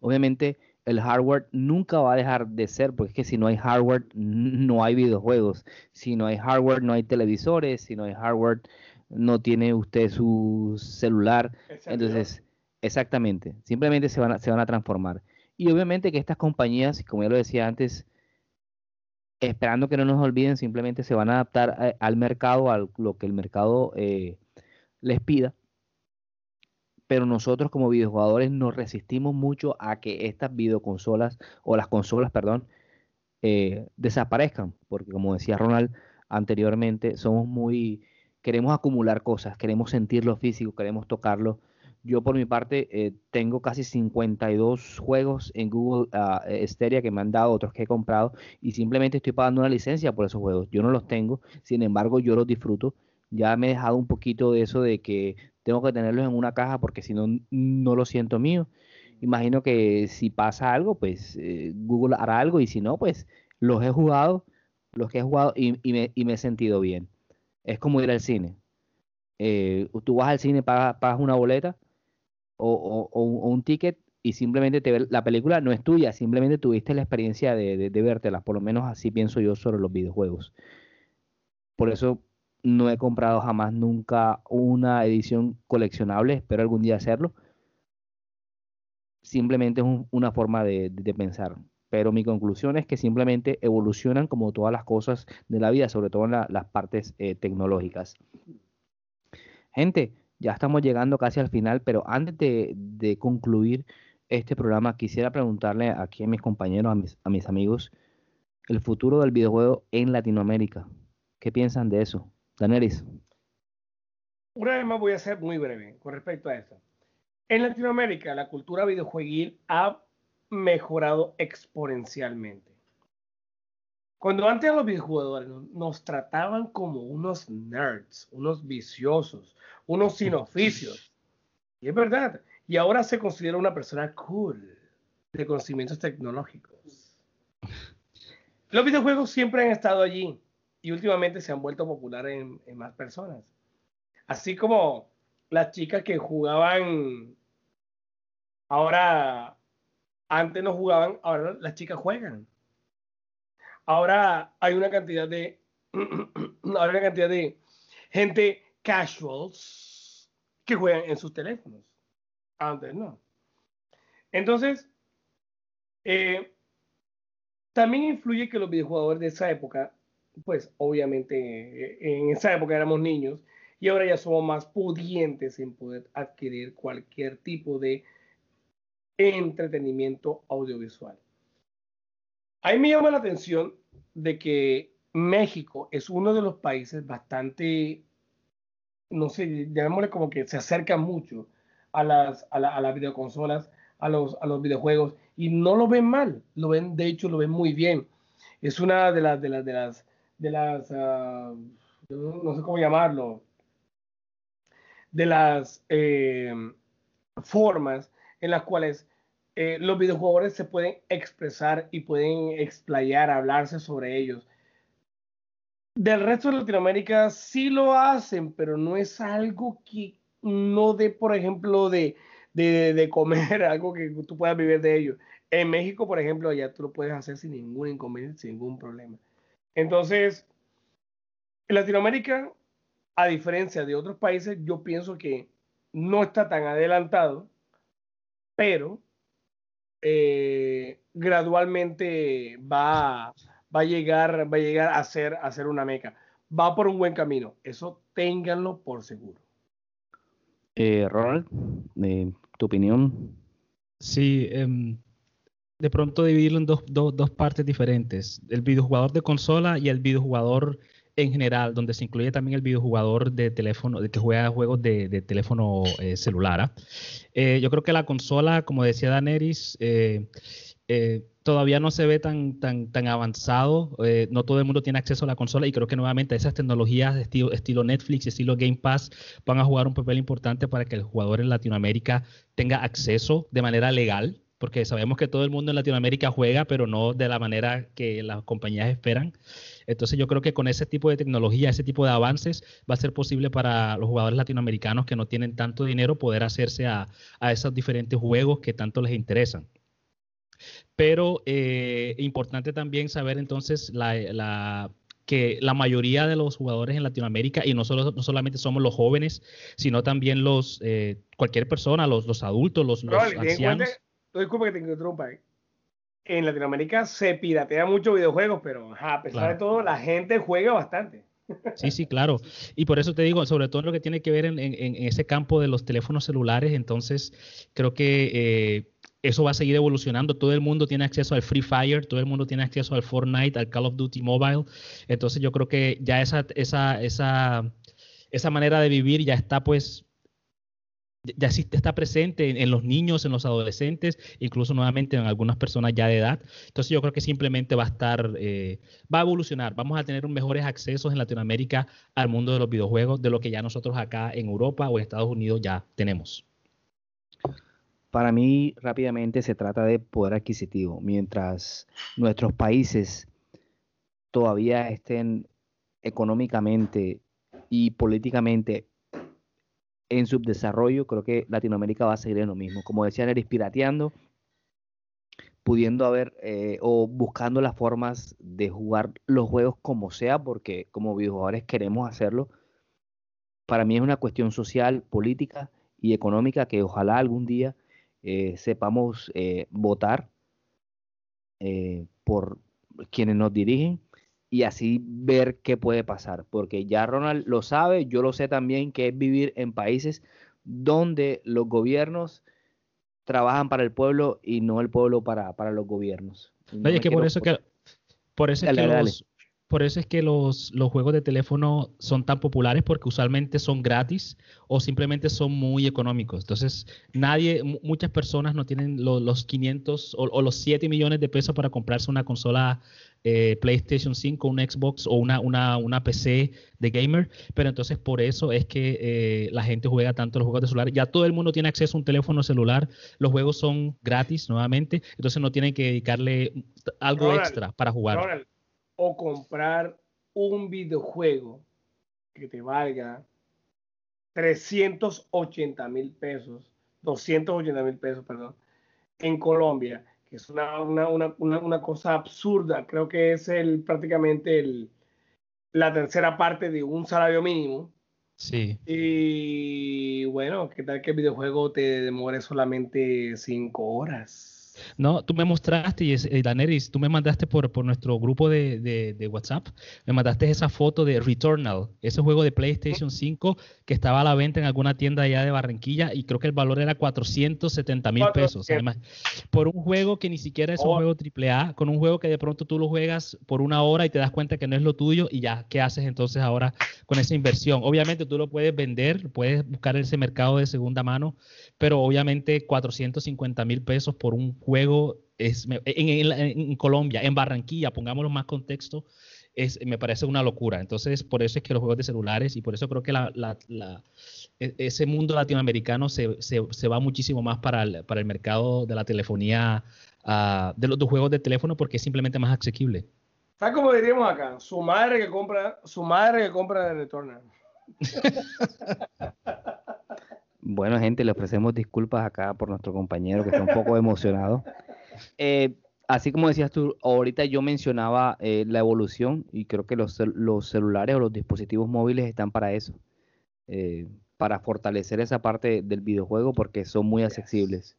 B: Obviamente el hardware nunca va a dejar de ser, porque es que si no hay hardware no hay videojuegos, si no hay hardware no hay televisores, si no hay hardware no tiene usted su celular. Entonces, exactamente, simplemente se van, a, se van a transformar. Y obviamente que estas compañías, como ya lo decía antes, esperando que no nos olviden, simplemente se van a adaptar al mercado, a lo que el mercado eh, les pida pero nosotros como videojugadores nos resistimos mucho a que estas videoconsolas o las consolas, perdón, eh, desaparezcan, porque como decía Ronald anteriormente, somos muy, queremos acumular cosas, queremos sentirlo físico, queremos tocarlo. Yo por mi parte eh, tengo casi 52 juegos en Google uh, que me han dado, otros que he comprado, y simplemente estoy pagando una licencia por esos juegos. Yo no los tengo, sin embargo yo los disfruto ya me he dejado un poquito de eso de que tengo que tenerlos en una caja porque si no, no lo siento mío. Imagino que si pasa algo, pues eh, Google hará algo y si no, pues los he jugado, los que he jugado y, me, he sentido bien. Es como ir al cine. Eh, tú vas al cine, pagas, pagas una boleta o, un ticket y simplemente te la película no es tuya, simplemente tuviste la experiencia de, de, de vértela. Por lo menos así pienso yo sobre los videojuegos. Por eso no he comprado jamás nunca una edición coleccionable, espero algún día hacerlo. Simplemente es una forma de, pensar. Pero mi conclusión es que simplemente evolucionan como todas las cosas de la vida, sobre todo en las partes eh, tecnológicas. Gente, ya estamos llegando casi al final, pero antes de, concluir este programa, quisiera preguntarle aquí a mis compañeros, a mis, a mis amigos, el futuro del videojuego en Latinoamérica. ¿Qué piensan de eso? Daneris.
A: Una vez más voy a ser muy breve con respecto a eso. En Latinoamérica, la cultura videojueguil ha mejorado exponencialmente. Cuando antes los videojugadores nos trataban como unos nerds, unos viciosos, unos sin oficios. Y es verdad. Y ahora se considera una persona cool de conocimientos tecnológicos. Los videojuegos siempre han estado allí y últimamente se han vuelto populares en, más personas. Así como las chicas que jugaban, ahora, antes no jugaban, ahora las chicas juegan. Ahora hay una cantidad de, ahora una cantidad de gente casuals que juegan en sus teléfonos. Antes no. Entonces, eh, también influye que los videojuegos de esa época pues obviamente eh, en esa época éramos niños y ahora ya somos más pudientes en poder adquirir cualquier tipo de entretenimiento audiovisual. Ahí me llama la atención de que México es uno de los países bastante, no sé, llamémosle como que se acerca mucho a las, a, a las videoconsolas, a los, a los videojuegos, y no lo ven mal, lo ven, de hecho, lo ven muy bien. Es una de las, de las, de las de las, ah, no sé cómo llamarlo, de las eh, formas en las cuales eh, los videojuegos se pueden expresar y pueden explayar, hablarse sobre ellos. Del resto de Latinoamérica sí lo hacen, pero no es algo que no dé, por ejemplo, de, de, de, comer, algo que tú puedas vivir de ello. En México, por ejemplo, ya tú lo puedes hacer sin ningún inconveniente, sin ningún problema. Entonces, en Latinoamérica, a diferencia de otros países, yo pienso que no está tan adelantado, pero eh, gradualmente va, va, a llegar, va a llegar a ser, a ser una meca. Va por un buen camino. Eso ténganlo por seguro.
B: Eh, Ronald, tu opinión.
C: Sí, em, de pronto dividirlo en dos, dos, partes diferentes. El videojugador de consola y el videojugador en general, donde se incluye también el videojugador de teléfono, de que juega juegos de, teléfono eh, celular. ¿ah? Eh, yo creo que la consola, como decía Daneris, eh, todavía no se ve tan, tan, tan avanzado. no todo el mundo tiene acceso a la consola y creo que nuevamente esas tecnologías de estilo, estilo Netflix, estilo Game Pass, van a jugar un papel importante para que el jugador en Latinoamérica tenga acceso de manera legal porque sabemos que todo el mundo en Latinoamérica juega, pero no de la manera que las compañías esperan. Entonces yo creo que con ese tipo de tecnología, ese tipo de avances, va a ser posible para los jugadores latinoamericanos que no tienen tanto dinero poder hacerse a, esos diferentes juegos que tanto les interesan. Pero eh, importante también saber entonces la, que la mayoría de los jugadores en Latinoamérica, y no, solo, no solamente somos los jóvenes, sino también los eh, cualquier persona, los, los adultos, los, los ancianos
A: disculpa que te interrumpa. ¿eh? En Latinoamérica se piratea mucho videojuegos, pero a pesar de todo, la gente juega bastante.
C: Sí, sí, claro. Y por eso te digo, sobre todo lo que tiene que ver en, ese campo de los teléfonos celulares, entonces creo que eh, eso va a seguir evolucionando. Todo el mundo tiene acceso al Free Fire, todo el mundo tiene acceso al Fortnite, al Call of Duty Mobile. Entonces yo creo que ya esa, esa, esa, esa manera de vivir ya está pues ya está presente en, los niños, en los adolescentes, incluso nuevamente en algunas personas ya de edad. Entonces yo creo que simplemente va a estar, eh, va a evolucionar. Vamos a tener mejores accesos en Latinoamérica al mundo de los videojuegos de lo que ya nosotros acá en Europa o en Estados Unidos ya tenemos.
B: Para mí, rápidamente se trata de poder adquisitivo. Mientras nuestros países todavía estén económicamente y políticamente en subdesarrollo, creo que Latinoamérica va a seguir en lo mismo. Como decían, eres pirateando, pudiendo haber eh, o buscando las formas de jugar los juegos como sea, porque como videojugadores queremos hacerlo. Para mí es una cuestión social, política y económica que ojalá algún día eh, sepamos eh, votar por quienes nos dirigen y así ver qué puede pasar, porque ya Ronald lo sabe, yo lo sé también, que es vivir en países donde los gobiernos trabajan para el pueblo y no el pueblo para, para los gobiernos.
C: Oye, que por eso que por eso es que los, por eso es que los, los, juegos de teléfono son tan populares porque usualmente son gratis o simplemente son muy económicos. Entonces, nadie, muchas personas no tienen los 500 o, o, los 7 millones de pesos para comprarse una consola eh, PlayStation 5, un Xbox o una, una, una, PC de gamer, pero entonces por eso es que eh, la gente juega tanto los juegos de celular. Ya todo el mundo tiene acceso a un teléfono celular, los juegos son gratis nuevamente, entonces no tienen que dedicarle algo extra para jugar.
A: O comprar un videojuego que te valga 380 mil pesos, 280 mil pesos, perdón, en Colombia es una, una, una, una, cosa absurda. Creo que es el, prácticamente el, la tercera parte de un salario mínimo.
C: Sí.
A: Y bueno, ¿qué tal que el videojuego te demore solamente cinco horas?
C: No, tú me mostraste, y eh, Daneris, tú me mandaste por, por nuestro grupo de, de, WhatsApp, me mandaste esa foto de Returnal, ese juego de PlayStation 5 que estaba a la venta en alguna tienda allá de Barranquilla y creo que el valor era 470 mil pesos. Además, por un juego que ni siquiera es un oh. juego AAA, con un juego que de pronto tú lo juegas por una hora y te das cuenta que no es lo tuyo y ya, ¿qué haces entonces ahora con esa inversión? Obviamente tú lo puedes vender, puedes buscar ese mercado de segunda mano, pero obviamente 450 mil pesos por un juego es, en, Colombia, en Barranquilla, pongámoslo más contexto, es, me parece una locura. Entonces, por eso es que los juegos de celulares y por eso creo que la, e, ese mundo latinoamericano se, se, va muchísimo más para el, para el mercado de la telefonía, uh, de los juegos de teléfono, porque es simplemente más asequible.
A: ¿Sabes cómo diríamos acá? Su madre que compra, su madre que compra de retorno.
B: Bueno, gente, le ofrecemos disculpas acá por nuestro compañero que está un poco emocionado. Eh, así como decías tú, ahorita yo mencionaba eh, la evolución y creo que los, celulares o los dispositivos móviles están para eso, eh, para fortalecer esa parte del videojuego porque son muy accesibles.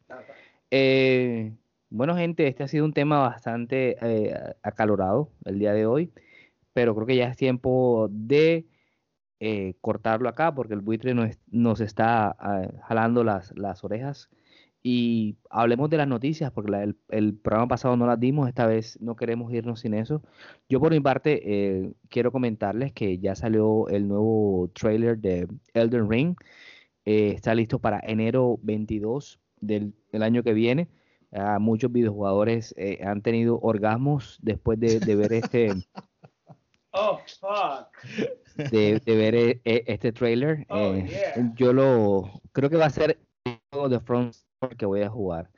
B: bueno, gente, este ha sido un tema bastante acalorado el día de hoy, pero creo que ya es tiempo de eh, cortarlo acá porque el buitre nos, nos está ah, jalando las, las orejas. Y hablemos de las noticias, porque el, el, programa pasado no las dimos, esta vez no queremos irnos sin eso. Yo por mi parte eh, quiero comentarles que ya salió el nuevo trailer de Elden Ring. Eh, está listo para enero 22 del, del año que viene. Uh, muchos videojugadores eh, han tenido orgasmos después de, de ver este...
A: oh, fuck.
B: De, de, ver eh, este trailer.
A: Oh, yeah.
B: Yo lo creo que va a ser el juego de Front que voy a jugar.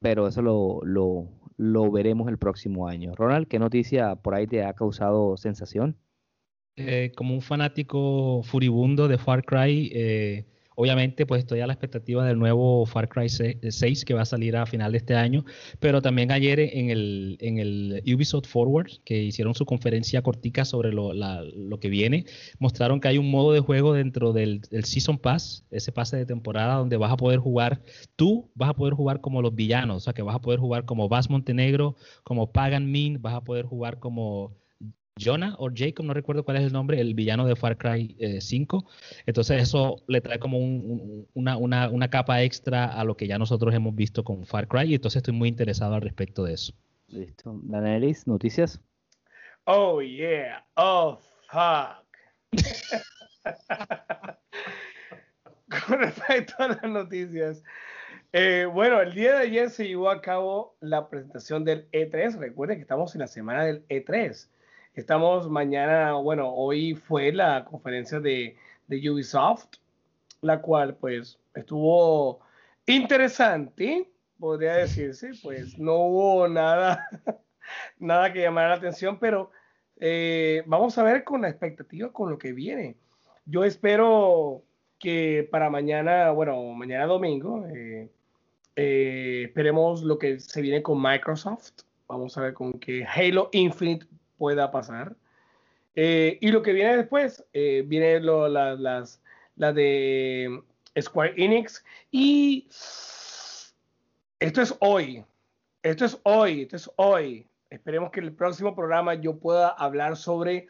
B: Pero eso lo, lo, lo, veremos el próximo año. Ronald, ¿qué noticia por ahí te ha causado sensación?
C: Eh, como un fanático furibundo de Far Cry, eh, obviamente pues estoy a la expectativa del nuevo Far Cry 6 que va a salir a final de este año, pero también ayer en el, en el Ubisoft Forward, que hicieron su conferencia cortica sobre lo, la, lo, que viene, mostraron que hay un modo de juego dentro del, Season Pass, ese pase de temporada donde vas a poder jugar, tú vas a poder jugar como los villanos, o sea que vas a poder jugar como Bass Montenegro, como Pagan Min, vas a poder jugar como Jonah o Jacob, no recuerdo cuál es el nombre, el villano de Far Cry eh, 5. Entonces eso le trae como un, un, una, una, una, capa extra a lo que ya nosotros hemos visto con Far Cry y entonces estoy muy interesado al respecto de eso.
B: Listo. Danelis, noticias.
A: Oh, yeah. Oh, fuck. con respecto a las noticias. Eh, bueno, el día de ayer se llevó a cabo la presentación del E3. Recuerden que estamos en la semana del E3. Estamos mañana, bueno, hoy fue la conferencia de, de, Ubisoft, la cual pues estuvo interesante, podría decirse, pues no hubo nada, nada que llamara la atención, pero eh, vamos a ver con la expectativa con lo que viene. Yo espero que para mañana, bueno, mañana domingo, eh, eh, esperemos lo que se viene con Microsoft. Vamos a ver con que Halo Infinite pueda pasar. Eh, y lo que viene después, eh, viene lo, la, las, la de Square Enix. Y esto es hoy. Esto es hoy. Esto es hoy. Esperemos que en el próximo programa yo pueda hablar sobre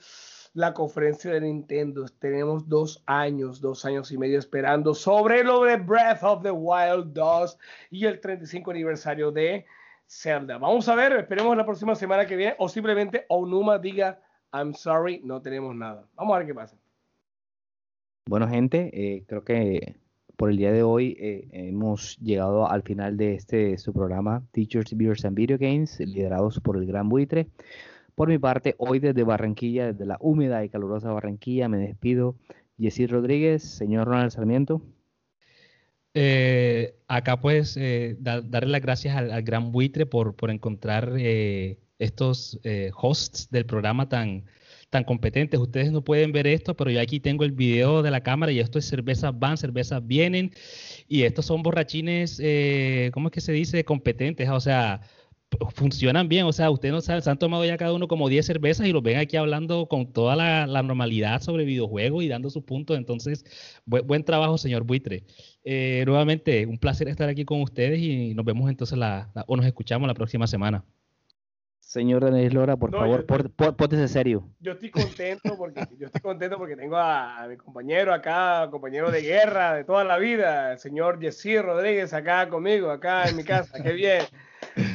A: la conferencia de Nintendo. Tenemos dos años, dos años y medio esperando sobre lo de Breath of the Wild 2 y el 35 aniversario de Zelda. Vamos a ver, esperemos la próxima semana que viene o simplemente Onuma diga I'm sorry, no tenemos nada. Vamos a ver qué pasa.
B: Bueno, gente, eh, creo que por el día de hoy eh, hemos llegado al final de este su programa Teachers, Beers and Video Games, liderados por el Gran Buitre. Por mi parte, hoy desde Barranquilla, desde la húmeda y calurosa Barranquilla, me despido. Jessy Rodríguez, señor Ronald Sarmiento.
C: Eh, acá pues eh, da, darle las gracias al, al, gran buitre por, por encontrar eh, estos eh, hosts del programa tan, tan competentes. Ustedes no pueden ver esto, pero yo aquí tengo el video de la cámara y esto es cervezas van, cervezas vienen y estos son borrachines, eh, ¿cómo es que se dice? Competentes, o sea, funcionan bien, o sea, ustedes no saben, se han tomado ya cada uno como 10 cervezas y los ven aquí hablando con toda la, la normalidad sobre videojuegos y dando sus puntos, entonces, buen, buen trabajo, señor Buitre. Eh, nuevamente, un placer estar aquí con ustedes y nos vemos entonces la, la, o nos escuchamos la próxima semana.
B: Señor Denis Lora, por no, favor, yo, serio.
A: Yo estoy contento porque yo estoy contento porque tengo a, a, mi compañero acá, compañero de guerra de toda la vida, el señor Jessy Rodríguez acá conmigo, acá en mi casa. Qué bien.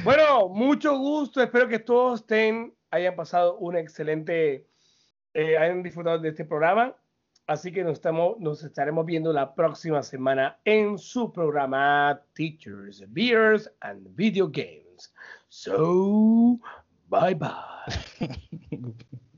A: Bueno, mucho gusto. Espero que todos estén, hayan pasado un excelente, eh, hayan disfrutado de este programa. Así que nos, estamos, nos estaremos viendo la próxima semana en su programa Teachers, Beers and Video Games. So, bye bye.